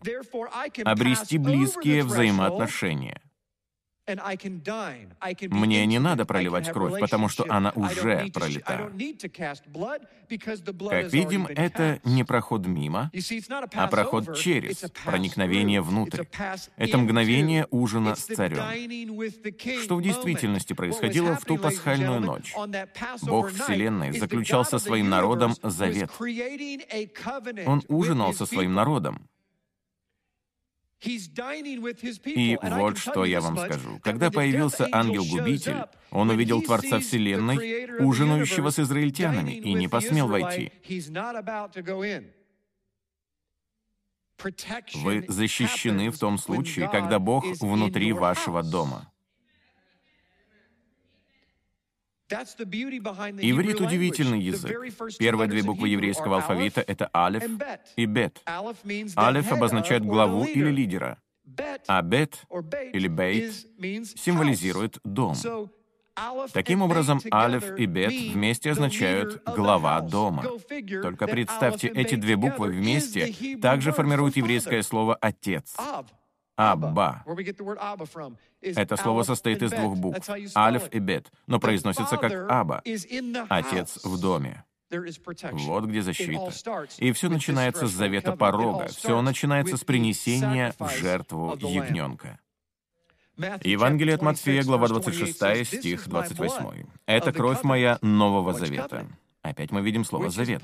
обрести близкие взаимоотношения. Мне не надо проливать кровь, потому что она уже пролита. Как видим, это не проход мимо, а проход через, проникновение внутрь. Это мгновение ужина с царем. Что в действительности происходило в ту пасхальную ночь? Бог Вселенной заключал со своим народом завет. Он ужинал со своим народом. И вот что я вам скажу. Когда появился ангел-губитель, он увидел Творца Вселенной, ужинающего с израильтянами, и не посмел войти. Вы защищены в том случае, когда Бог внутри вашего дома. Иврит — удивительный язык. Первые две буквы еврейского алфавита — это алеф и бет. Алеф обозначает главу или лидера, а бет или бейт символизирует дом. Таким образом, Алеф и Бет вместе означают «глава дома». Только представьте, эти две буквы вместе также формируют еврейское слово «отец». Абба. Это слово состоит из двух букв — Алеф и Бет, но произносится как Аба. Отец в доме. Вот где защита. И все начинается с завета порога. Все начинается с принесения в жертву ягненка. Евангелие от Матфея, глава 26, стих 28. «Это кровь моя Нового Завета». Опять мы видим слово «завет».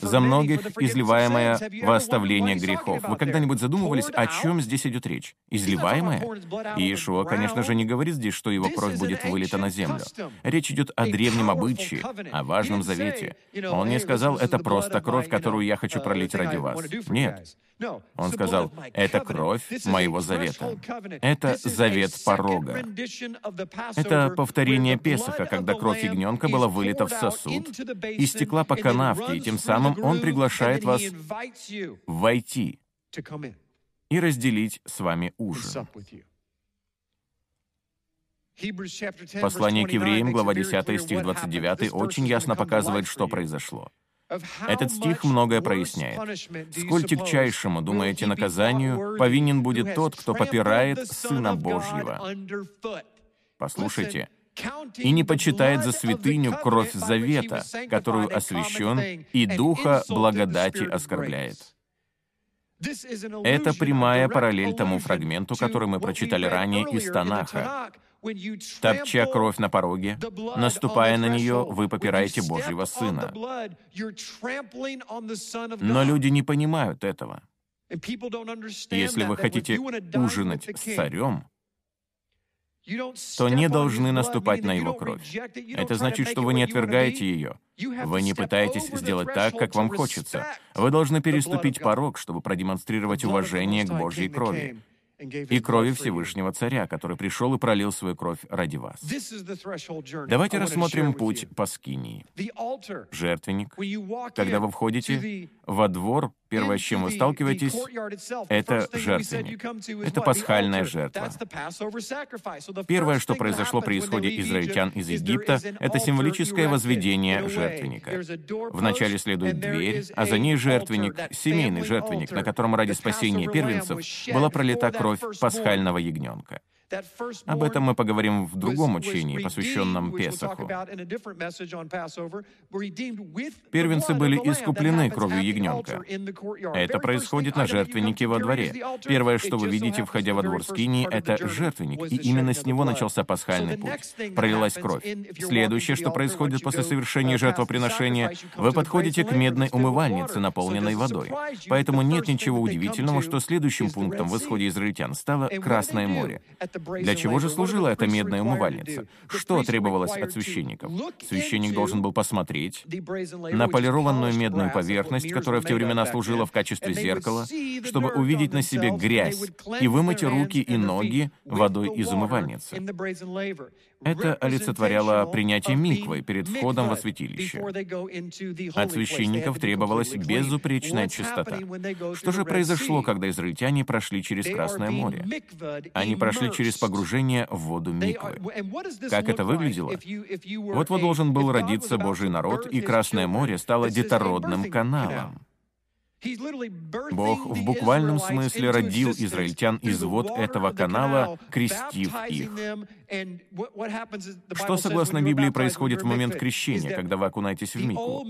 За многих изливаемое во оставление грехов. Вы когда-нибудь задумывались, о чем здесь идет речь? Изливаемое? Иешуа, конечно же, не говорит здесь, что его кровь будет вылита на землю. Речь идет о древнем обычае, о важном завете. Он не сказал, это просто кровь, которую я хочу пролить ради вас. Нет. Он сказал, это кровь моего завета. Это завет порога. Это повторение Песаха, когда кровь ягненка была вылита в сосуд и стекла по канавке, и тем самым он приглашает вас войти и разделить с вами ужин. Послание к евреям, глава 10, стих 29, очень ясно показывает, что произошло. Этот стих многое проясняет. «Сколь тягчайшему, думаете, наказанию повинен будет тот, кто попирает Сына Божьего». Послушайте, и не почитает за святыню кровь завета, которую освящен, и духа благодати оскорбляет. Это прямая параллель тому фрагменту, который мы прочитали ранее из Танаха. Топча кровь на пороге, наступая на нее, вы попираете Божьего Сына. Но люди не понимают этого. Если вы хотите ужинать с царем, то не должны наступать на его кровь. Это значит, что вы не отвергаете ее. Вы не пытаетесь сделать так, как вам хочется. Вы должны переступить порог, чтобы продемонстрировать уважение к Божьей крови и крови Всевышнего Царя, который пришел и пролил свою кровь ради вас. Давайте рассмотрим путь по Скинии. Жертвенник. Когда вы входите во двор, первое, с чем вы сталкиваетесь, это жертвенник. Это пасхальная жертва. Первое, что произошло при исходе израильтян из Египта, это символическое возведение жертвенника. Вначале следует дверь, а за ней жертвенник, семейный жертвенник, на котором ради спасения первенцев была пролита кровь пасхального ягненка. Об этом мы поговорим в другом учении, посвященном Песаху. Первенцы были искуплены кровью ягненка. Это происходит на жертвеннике во дворе. Первое, что вы видите, входя во двор Скинии, это жертвенник, и именно с него начался пасхальный путь. Пролилась кровь. Следующее, что происходит после совершения жертвоприношения, вы подходите к медной умывальнице, наполненной водой. Поэтому нет ничего удивительного, что следующим пунктом в исходе израильтян стало Красное море. Для чего же служила эта медная умывальница? Что требовалось от священников? Священник должен был посмотреть на полированную медную поверхность, которая в те времена служила в качестве зеркала, чтобы увидеть на себе грязь и вымыть руки и ноги водой из умывальницы. Это олицетворяло принятие миквы перед входом во святилище. От священников требовалась безупречная чистота. Что же произошло, когда израильтяне прошли через Красное море? Они прошли через погружение в воду миквы. Как это выглядело? Вот-вот должен был родиться Божий народ, и Красное море стало детородным каналом. Бог в буквальном смысле родил израильтян из вод этого канала, крестив их. Что, согласно Библии, происходит в момент крещения, когда вы окунаетесь в микву?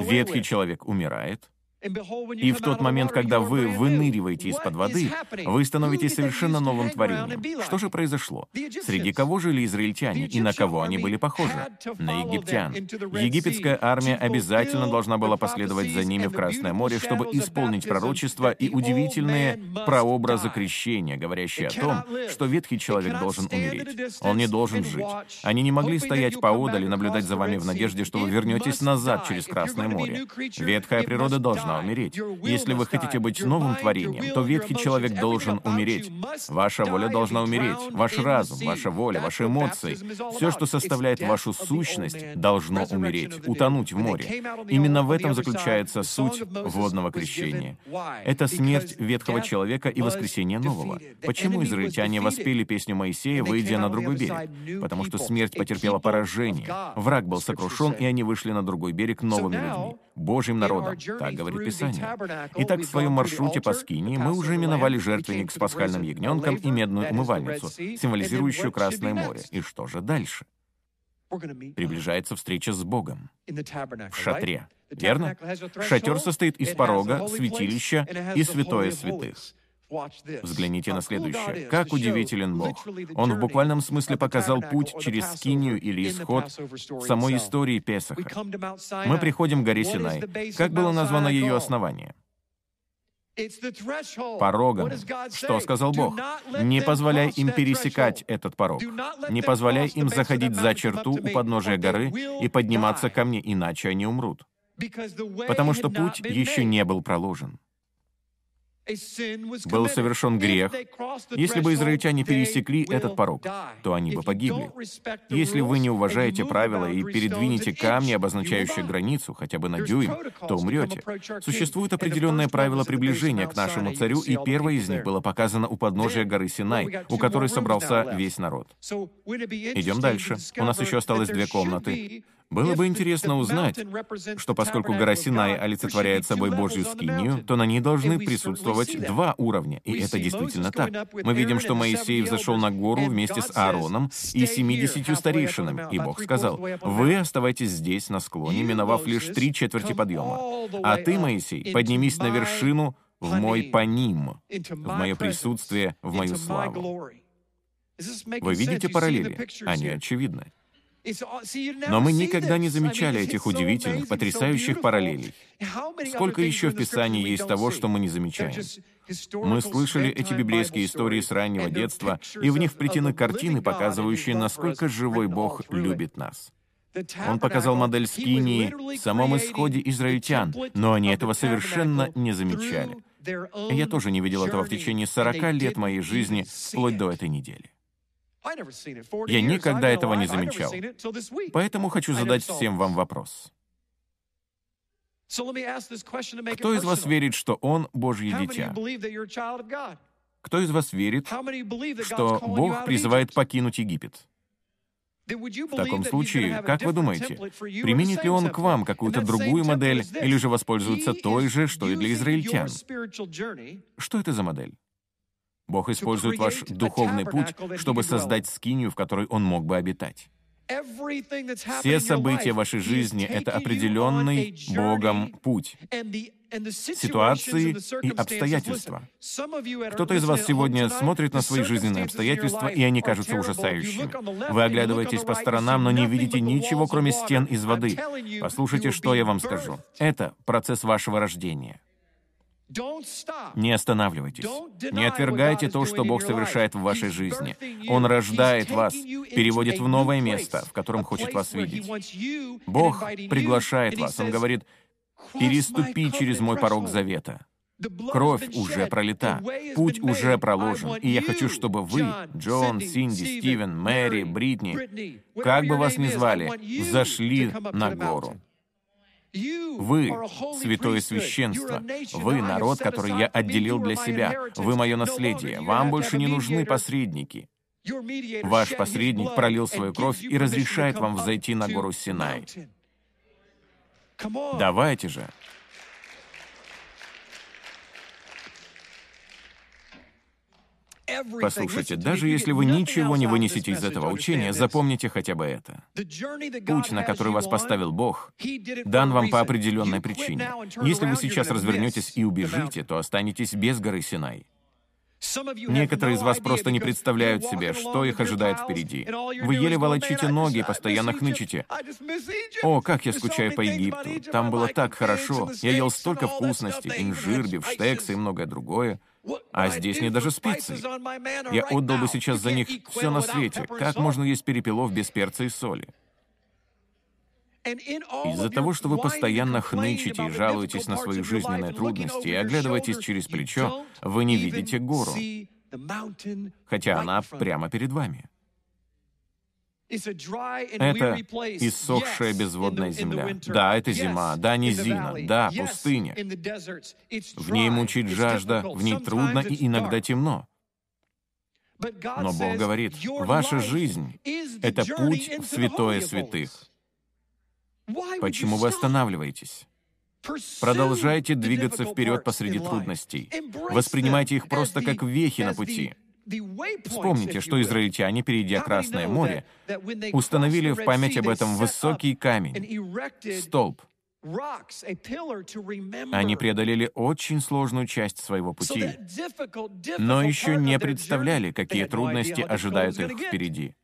Ветхий человек умирает, и в тот момент, когда вы выныриваете из-под воды, вы становитесь совершенно новым творением. Что же произошло? Среди кого жили израильтяне и на кого они были похожи? На египтян. Египетская армия обязательно должна была последовать за ними в Красное море, чтобы исполнить пророчество и удивительные прообразы крещения, говорящие о том, что ветхий человек должен умереть. Он не должен жить. Они не могли стоять поодаль и наблюдать за вами в надежде, что вы вернетесь назад через Красное море. Ветхая природа должна должна умереть. Если вы хотите быть новым творением, то ветхий человек должен умереть. Ваша воля должна умереть. Ваш разум, ваша воля, ваши эмоции, все, что составляет вашу сущность, должно умереть, утонуть в море. Именно в этом заключается суть водного крещения. Это смерть ветхого человека и воскресение нового. Почему израильтяне воспели песню Моисея, выйдя на другой берег? Потому что смерть потерпела поражение. Враг был сокрушен, и они вышли на другой берег новыми людьми, Божьим народом. Так говорит Писание. Итак, в своем маршруте по Скинии мы уже миновали жертвенник с пасхальным ягненком и медную умывальницу, символизирующую Красное море. И что же дальше? Приближается встреча с Богом в шатре. Верно? Шатер состоит из порога, святилища и святое святых. Взгляните на следующее. Как удивителен Бог. Он в буквальном смысле показал путь через Скинию или исход самой истории Песаха. Мы приходим к горе Синай. Как было названо ее основание? порогом. Что сказал Бог? Не позволяй им пересекать этот порог. Не позволяй им заходить за черту у подножия горы и подниматься ко мне, иначе они умрут. Потому что путь еще не был проложен был совершен грех. Если бы израильтяне пересекли этот порог, то они бы погибли. Если вы не уважаете правила и передвинете камни, обозначающие границу, хотя бы на дюйм, то умрете. Существует определенное правило приближения к нашему царю, и первое из них было показано у подножия горы Синай, у которой собрался весь народ. Идем дальше. У нас еще осталось две комнаты. Было бы интересно узнать, что поскольку гора Синай олицетворяет собой Божью скинию, то на ней должны присутствовать два уровня, и это действительно так. Мы видим, что Моисей взошел на гору вместе с Аароном и семидесятью старейшинами, и Бог сказал, «Вы оставайтесь здесь, на склоне, миновав лишь три четверти подъема. А ты, Моисей, поднимись на вершину в мой паним, в мое присутствие, в мою славу». Вы видите параллели? Они очевидны. Но мы никогда не замечали этих удивительных, потрясающих параллелей. Сколько еще в Писании есть того, что мы не замечаем? Мы слышали эти библейские истории с раннего детства, и в них вплетены картины, показывающие, насколько живой Бог любит нас. Он показал модель Скинии в самом исходе израильтян, но они этого совершенно не замечали. Я тоже не видел этого в течение 40 лет моей жизни, вплоть до этой недели. Я никогда этого не замечал. Поэтому хочу задать всем вам вопрос. Кто из вас верит, что Он Божье дитя? Кто из вас верит, что Бог призывает покинуть Египет? В таком случае, как вы думаете, применит ли он к вам какую-то другую модель или же воспользуется той же, что и для израильтян? Что это за модель? Бог использует ваш духовный путь, чтобы создать скинию, в которой Он мог бы обитать. Все события вашей жизни — это определенный Богом путь, ситуации и обстоятельства. Кто-то из вас сегодня смотрит на свои жизненные обстоятельства, и они кажутся ужасающими. Вы оглядываетесь по сторонам, но не видите ничего, кроме стен из воды. Послушайте, что я вам скажу. Это процесс вашего рождения. Не останавливайтесь. Не отвергайте то, что Бог совершает в вашей жизни. Он рождает вас, переводит в новое место, в котором хочет вас видеть. Бог приглашает вас. Он говорит, «Переступи через мой порог завета». Кровь уже пролита, путь уже проложен, и я хочу, чтобы вы, Джон, Синди, Стивен, Мэри, Бритни, как бы вас ни звали, зашли на гору. Вы — святое священство. Вы — народ, который я отделил для себя. Вы — мое наследие. Вам больше не нужны посредники. Ваш посредник пролил свою кровь и разрешает вам взойти на гору Синай. Давайте же. Послушайте, даже если вы ничего не вынесете из этого учения, запомните хотя бы это. Путь, на который вас поставил Бог, дан вам по определенной причине. Если вы сейчас развернетесь и убежите, то останетесь без горы Синай. Некоторые из вас просто не представляют себе, что их ожидает впереди. Вы еле волочите ноги и постоянно хнычете. «О, как я скучаю по Египту! Там было так хорошо! Я ел столько вкусностей, инжир, бифштексы и многое другое. А здесь нет даже специй. Я отдал бы сейчас за них все на свете. Как можно есть перепелов без перца и соли? Из-за того, что вы постоянно хнычете и жалуетесь на свои жизненные трудности и оглядываетесь через плечо, вы не видите гору, хотя она прямо перед вами. Это иссохшая безводная земля. Да, это зима, да, низина, да, пустыня. В ней мучит жажда, в ней трудно и иногда темно. Но Бог говорит, ваша жизнь — это путь в святое святых. Почему вы останавливаетесь? Продолжайте двигаться вперед посреди трудностей. Воспринимайте их просто как вехи на пути. Вспомните, что израильтяне, перейдя Красное море, установили в память об этом высокий камень, столб. Они преодолели очень сложную часть своего пути, но еще не представляли, какие трудности ожидают их впереди.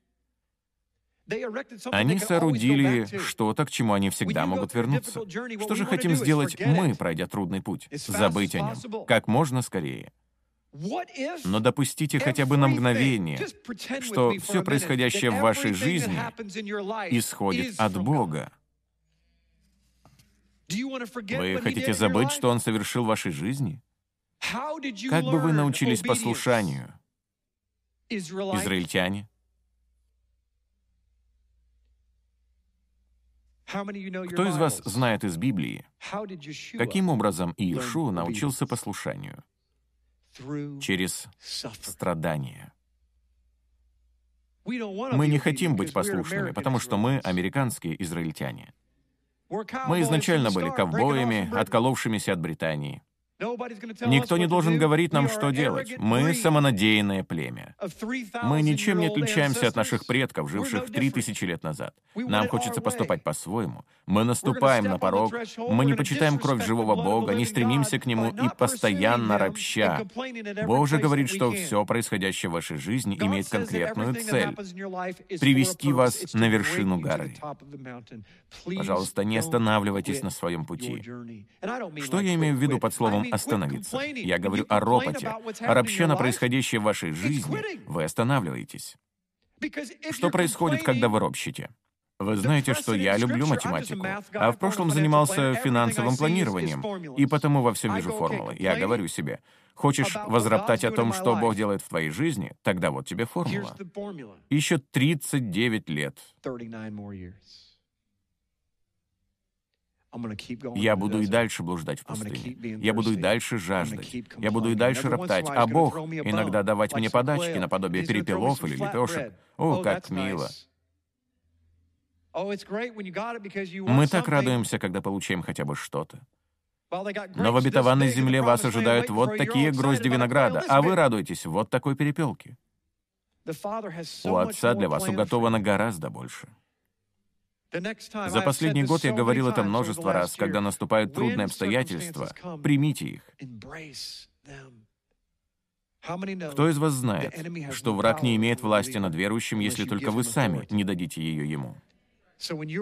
Они соорудили что-то, к чему они всегда могут вернуться. Что же хотим сделать мы, пройдя трудный путь? Забыть о нем. Как можно скорее. Но допустите хотя бы на мгновение, что все происходящее в вашей жизни исходит от Бога. Вы хотите забыть, что Он совершил в вашей жизни? Как бы вы научились послушанию, израильтяне? Кто из вас знает из Библии, каким образом Иешуа научился послушанию? Через страдания. Мы не хотим быть послушными, потому что мы американские израильтяне. Мы изначально были ковбоями, отколовшимися от Британии. Никто не должен говорить нам, что делать. Мы самонадеянное племя. Мы ничем не отличаемся от наших предков, живших три тысячи лет назад. Нам хочется поступать по-своему. Мы наступаем на порог, мы не почитаем кровь живого Бога, не стремимся к Нему и постоянно ропща. Бог же говорит, что все происходящее в вашей жизни имеет конкретную цель — привести вас на вершину горы. Пожалуйста, не останавливайтесь на своем пути. Что я имею в виду под словом «остановиться»? Я говорю о ропоте, о ропще на происходящее в вашей жизни. Вы останавливаетесь. Что происходит, когда вы ропщите? Вы знаете, что я люблю математику, а в прошлом занимался финансовым планированием, и потому во всем вижу формулы. Я говорю себе, хочешь возроптать о том, что Бог делает в твоей жизни, тогда вот тебе формула. Еще 39 лет. Я буду и дальше блуждать в пустыне. Я буду и дальше жаждать. Я буду и дальше роптать. А Бог иногда давать мне подачки наподобие перепелов или лепешек. О, как мило. Мы так радуемся, когда получаем хотя бы что-то. Но в обетованной земле вас ожидают вот такие грозди винограда, а вы радуетесь вот такой перепелке. У Отца для вас уготовано гораздо больше. За последний год я говорил это множество раз, когда наступают трудные обстоятельства, примите их. Кто из вас знает, что враг не имеет власти над верующим, если только вы сами не дадите ее ему?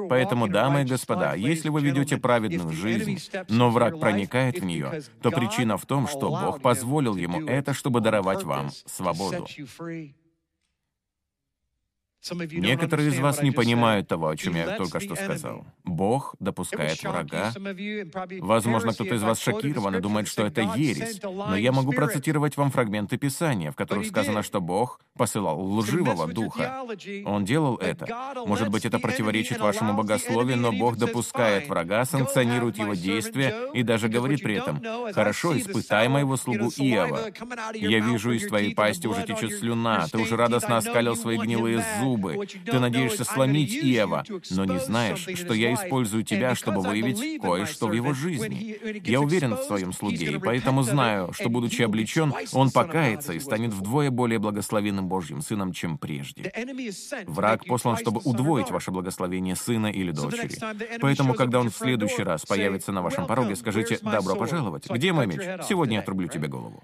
Поэтому, дамы и господа, если вы ведете праведную жизнь, но враг проникает в нее, то причина в том, что Бог позволил ему это, чтобы даровать вам свободу. Некоторые из вас не понимают того, о чем я только что сказал. Бог допускает врага. Возможно, кто-то из вас шокирован и думает, что это ересь, но я могу процитировать вам фрагменты Писания, в которых сказано, что Бог посылал лживого духа. Он делал это. Может быть, это противоречит вашему богословию, но Бог допускает врага, санкционирует его действия и даже говорит при этом, «Хорошо, испытай моего слугу Иова. Я вижу, из твоей пасти уже течет слюна, ты уже радостно оскалил свои гнилые зубы, зубы. Ты надеешься сломить Иова, но не знаешь, что я использую тебя, чтобы выявить кое-что в его жизни. Я уверен в своем слуге, и поэтому знаю, что, будучи облечен, он покается и станет вдвое более благословенным Божьим сыном, чем прежде. Враг послан, чтобы удвоить ваше благословение сына или дочери. Поэтому, когда он в следующий раз появится на вашем пороге, скажите «Добро пожаловать! Где мой меч? Сегодня я отрублю тебе голову».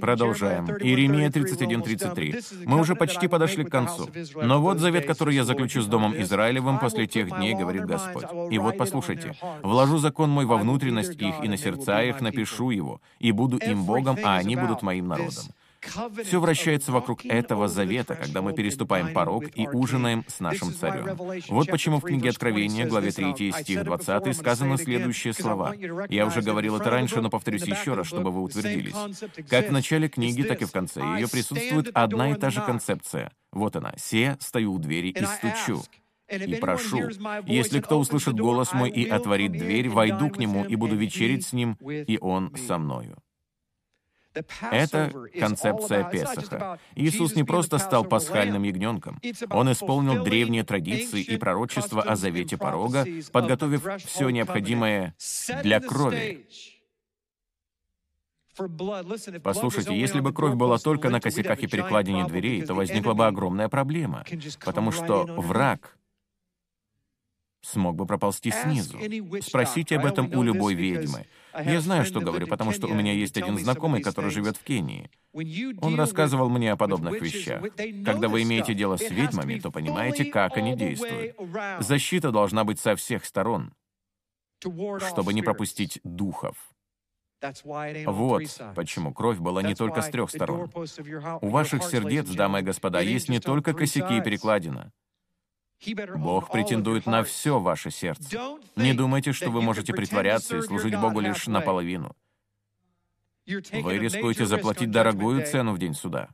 Продолжаем. Иеремия 31.33. Мы уже почти подошли к концу. Но вот завет, который я заключу с Домом Израилевым после тех дней, говорит Господь. И вот послушайте. «Вложу закон мой во внутренность их, и на сердца их напишу его, и буду им Богом, а они будут моим народом. Все вращается вокруг этого завета, когда мы переступаем порог и ужинаем с нашим царем. Вот почему в книге Откровения, главе 3, стих 20, сказаны следующие слова. Я уже говорил это раньше, но повторюсь еще раз, чтобы вы утвердились. Как в начале книги, так и в конце ее присутствует одна и та же концепция. Вот она. «Се, стою у двери и стучу». И прошу, если кто услышит голос мой и отворит дверь, войду к нему и буду вечерить с ним, и он со мною. Это концепция Песаха. Иисус не просто стал пасхальным ягненком. Он исполнил древние традиции и пророчества о завете порога, подготовив все необходимое для крови. Послушайте, если бы кровь была только на косяках и перекладине дверей, то возникла бы огромная проблема, потому что враг смог бы проползти снизу. Спросите об этом у любой ведьмы. Я знаю, что говорю, потому что у меня есть один знакомый, который живет в Кении. Он рассказывал мне о подобных вещах. Когда вы имеете дело с ведьмами, то понимаете, как они действуют. Защита должна быть со всех сторон, чтобы не пропустить духов. Вот почему кровь была не только с трех сторон. У ваших сердец, дамы и господа, есть не только косяки и перекладина. Бог претендует на все ваше сердце. Не думайте, что вы можете притворяться и служить Богу лишь наполовину. Вы рискуете заплатить дорогую цену в день суда.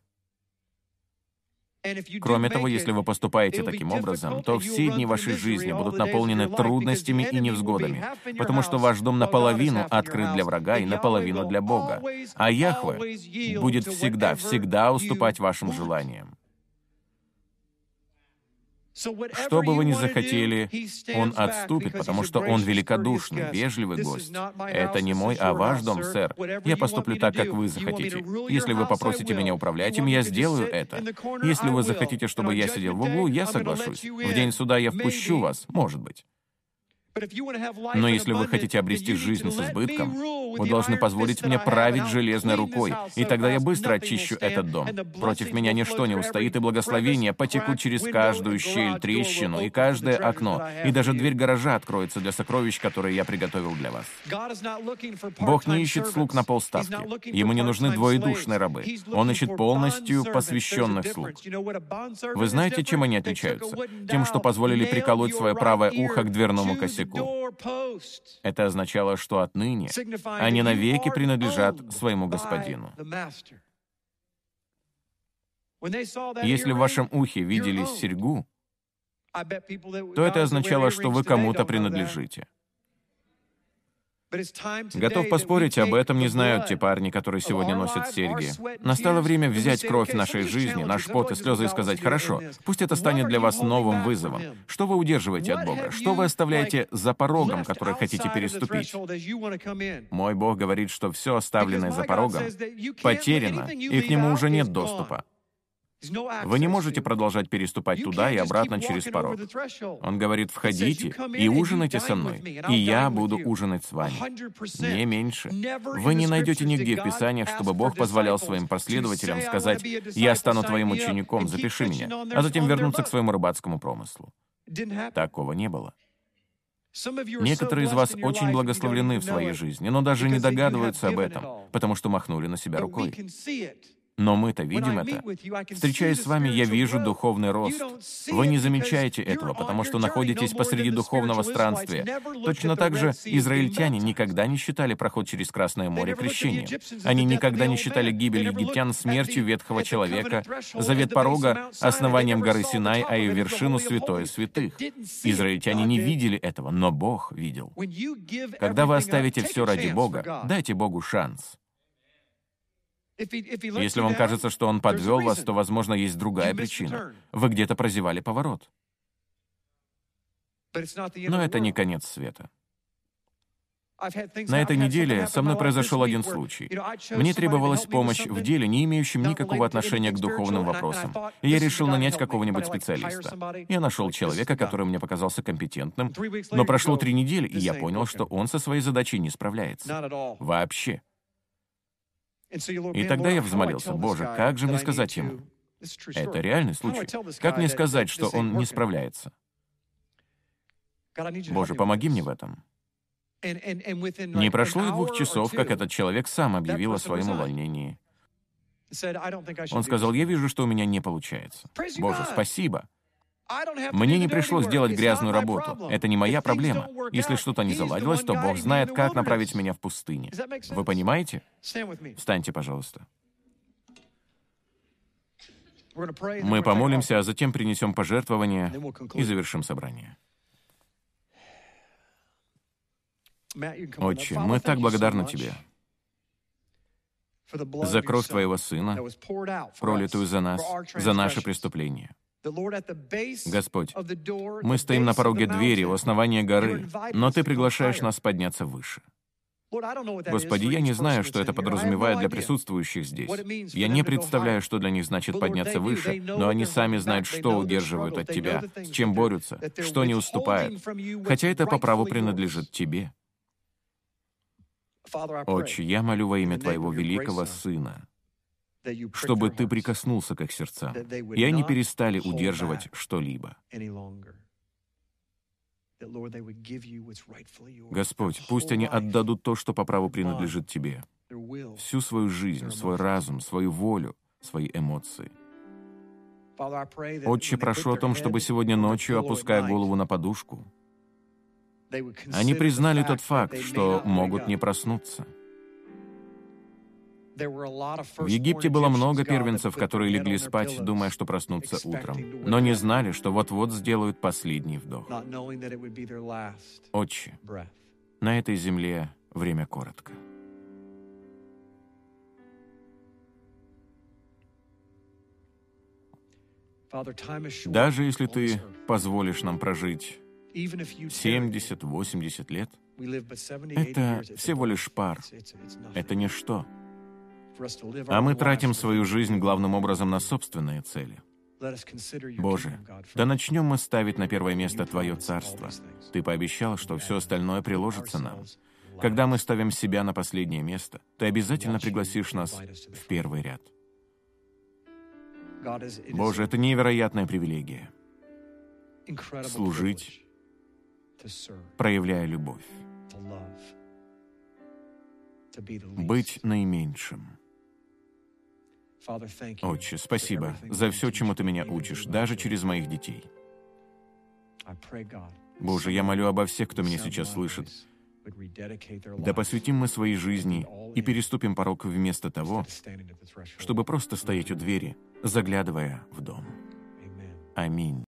Кроме того, если вы поступаете таким образом, то все дни вашей жизни будут наполнены трудностями и невзгодами, потому что ваш дом наполовину открыт для врага и наполовину для Бога. А Яхве будет всегда, всегда уступать вашим желаниям. Что бы вы ни захотели, он отступит, потому что он великодушный, вежливый гость. Это не мой, а ваш дом, сэр. Я поступлю так, как вы захотите. Если вы попросите меня управлять им, я сделаю это. Если вы захотите, чтобы я сидел в углу, я соглашусь. В день суда я впущу вас, может быть. Но если вы хотите обрести жизнь с избытком, вы должны позволить мне править железной рукой, и тогда я быстро очищу этот дом. Против меня ничто не устоит, и благословения потекут через каждую щель, трещину и каждое окно, и даже дверь гаража откроется для сокровищ, которые я приготовил для вас. Бог не ищет слуг на полставки. Ему не нужны двоедушные рабы. Он ищет полностью посвященных слуг. Вы знаете, чем они отличаются? Тем, что позволили приколоть свое правое ухо к дверному косяку языку. Это означало, что отныне они навеки принадлежат своему господину. Если в вашем ухе видели серьгу, то это означало, что вы кому-то принадлежите. Готов поспорить, об этом не знают те парни, которые сегодня носят серьги. Настало время взять кровь нашей жизни, наш пот и слезы и сказать, «Хорошо, пусть это станет для вас новым вызовом. Что вы удерживаете от Бога? Что вы оставляете за порогом, который хотите переступить?» Мой Бог говорит, что все оставленное за порогом потеряно, и к нему уже нет доступа. Вы не можете продолжать переступать туда и обратно через порог. Он говорит, входите и ужинайте со мной, и я буду ужинать с вами. Не меньше. Вы не найдете нигде в Писаниях, чтобы Бог позволял своим последователям сказать, «Я стану твоим учеником, запиши меня», а затем вернуться к своему рыбацкому промыслу. Такого не было. Некоторые из вас очень благословлены в своей жизни, но даже не догадываются об этом, потому что махнули на себя рукой. Но мы-то видим это. Встречаясь с вами, я вижу духовный рост. Вы не замечаете этого, потому что находитесь посреди духовного странствия. Точно так же израильтяне никогда не считали проход через Красное море крещением. Они никогда не считали гибель египтян смертью ветхого человека, завет порога — основанием горы Синай, а ее вершину — святое святых. Израильтяне не видели этого, но Бог видел. Когда вы оставите все ради Бога, дайте Богу шанс. Если вам кажется, что он подвел вас, то, возможно, есть другая причина. Вы где-то прозевали поворот. Но это не конец света. На этой неделе со мной произошел один случай. Мне требовалась помощь в деле, не имеющем никакого отношения к духовным вопросам. И я решил нанять какого-нибудь специалиста. Я нашел человека, который мне показался компетентным, но прошло три недели, и я понял, что он со своей задачей не справляется. Вообще. И тогда я взмолился, «Боже, как же мне сказать ему?» Это реальный случай. Как мне сказать, что он не справляется? Боже, помоги мне в этом. Не прошло и двух часов, как этот человек сам объявил о своем увольнении. Он сказал, я вижу, что у меня не получается. Боже, спасибо. Мне не пришлось делать грязную работу. Это не моя проблема. Если что-то не заладилось, то Бог знает, как направить меня в пустыне. Вы понимаете? Встаньте, пожалуйста. Мы помолимся, а затем принесем пожертвования и завершим собрание. Отче, мы так благодарны Тебе за кровь Твоего Сына, пролитую за нас, за наши преступления. Господь, мы стоим на пороге двери, у основания горы, но Ты приглашаешь нас подняться выше. Господи, я не знаю, что это подразумевает для присутствующих здесь. Я не представляю, что для них значит подняться выше, но они сами знают, что удерживают от Тебя, с чем борются, что не уступают, хотя это по праву принадлежит Тебе. Отче, я молю во имя Твоего великого Сына, чтобы Ты прикоснулся к их сердцам, и они перестали удерживать что-либо. Господь, пусть они отдадут то, что по праву принадлежит Тебе, всю свою жизнь, свой разум, свою волю, свои эмоции. Отче, прошу о том, чтобы сегодня ночью, опуская голову на подушку, они признали тот факт, что могут не проснуться — в Египте было много первенцев, которые легли спать, думая, что проснутся утром, но не знали, что вот-вот сделают последний вдох. Отче, на этой земле время коротко. Даже если ты позволишь нам прожить 70-80 лет, это всего лишь пар, это ничто. А мы тратим свою жизнь главным образом на собственные цели. Боже, да начнем мы ставить на первое место Твое Царство. Ты пообещал, что все остальное приложится нам. Когда мы ставим себя на последнее место, Ты обязательно пригласишь нас в первый ряд. Боже, это невероятная привилегия. Служить, проявляя любовь. Быть наименьшим. Отче, спасибо за все, чему Ты меня учишь, даже через моих детей. Боже, я молю обо всех, кто меня сейчас слышит. Да посвятим мы своей жизни и переступим порог вместо того, чтобы просто стоять у двери, заглядывая в дом. Аминь.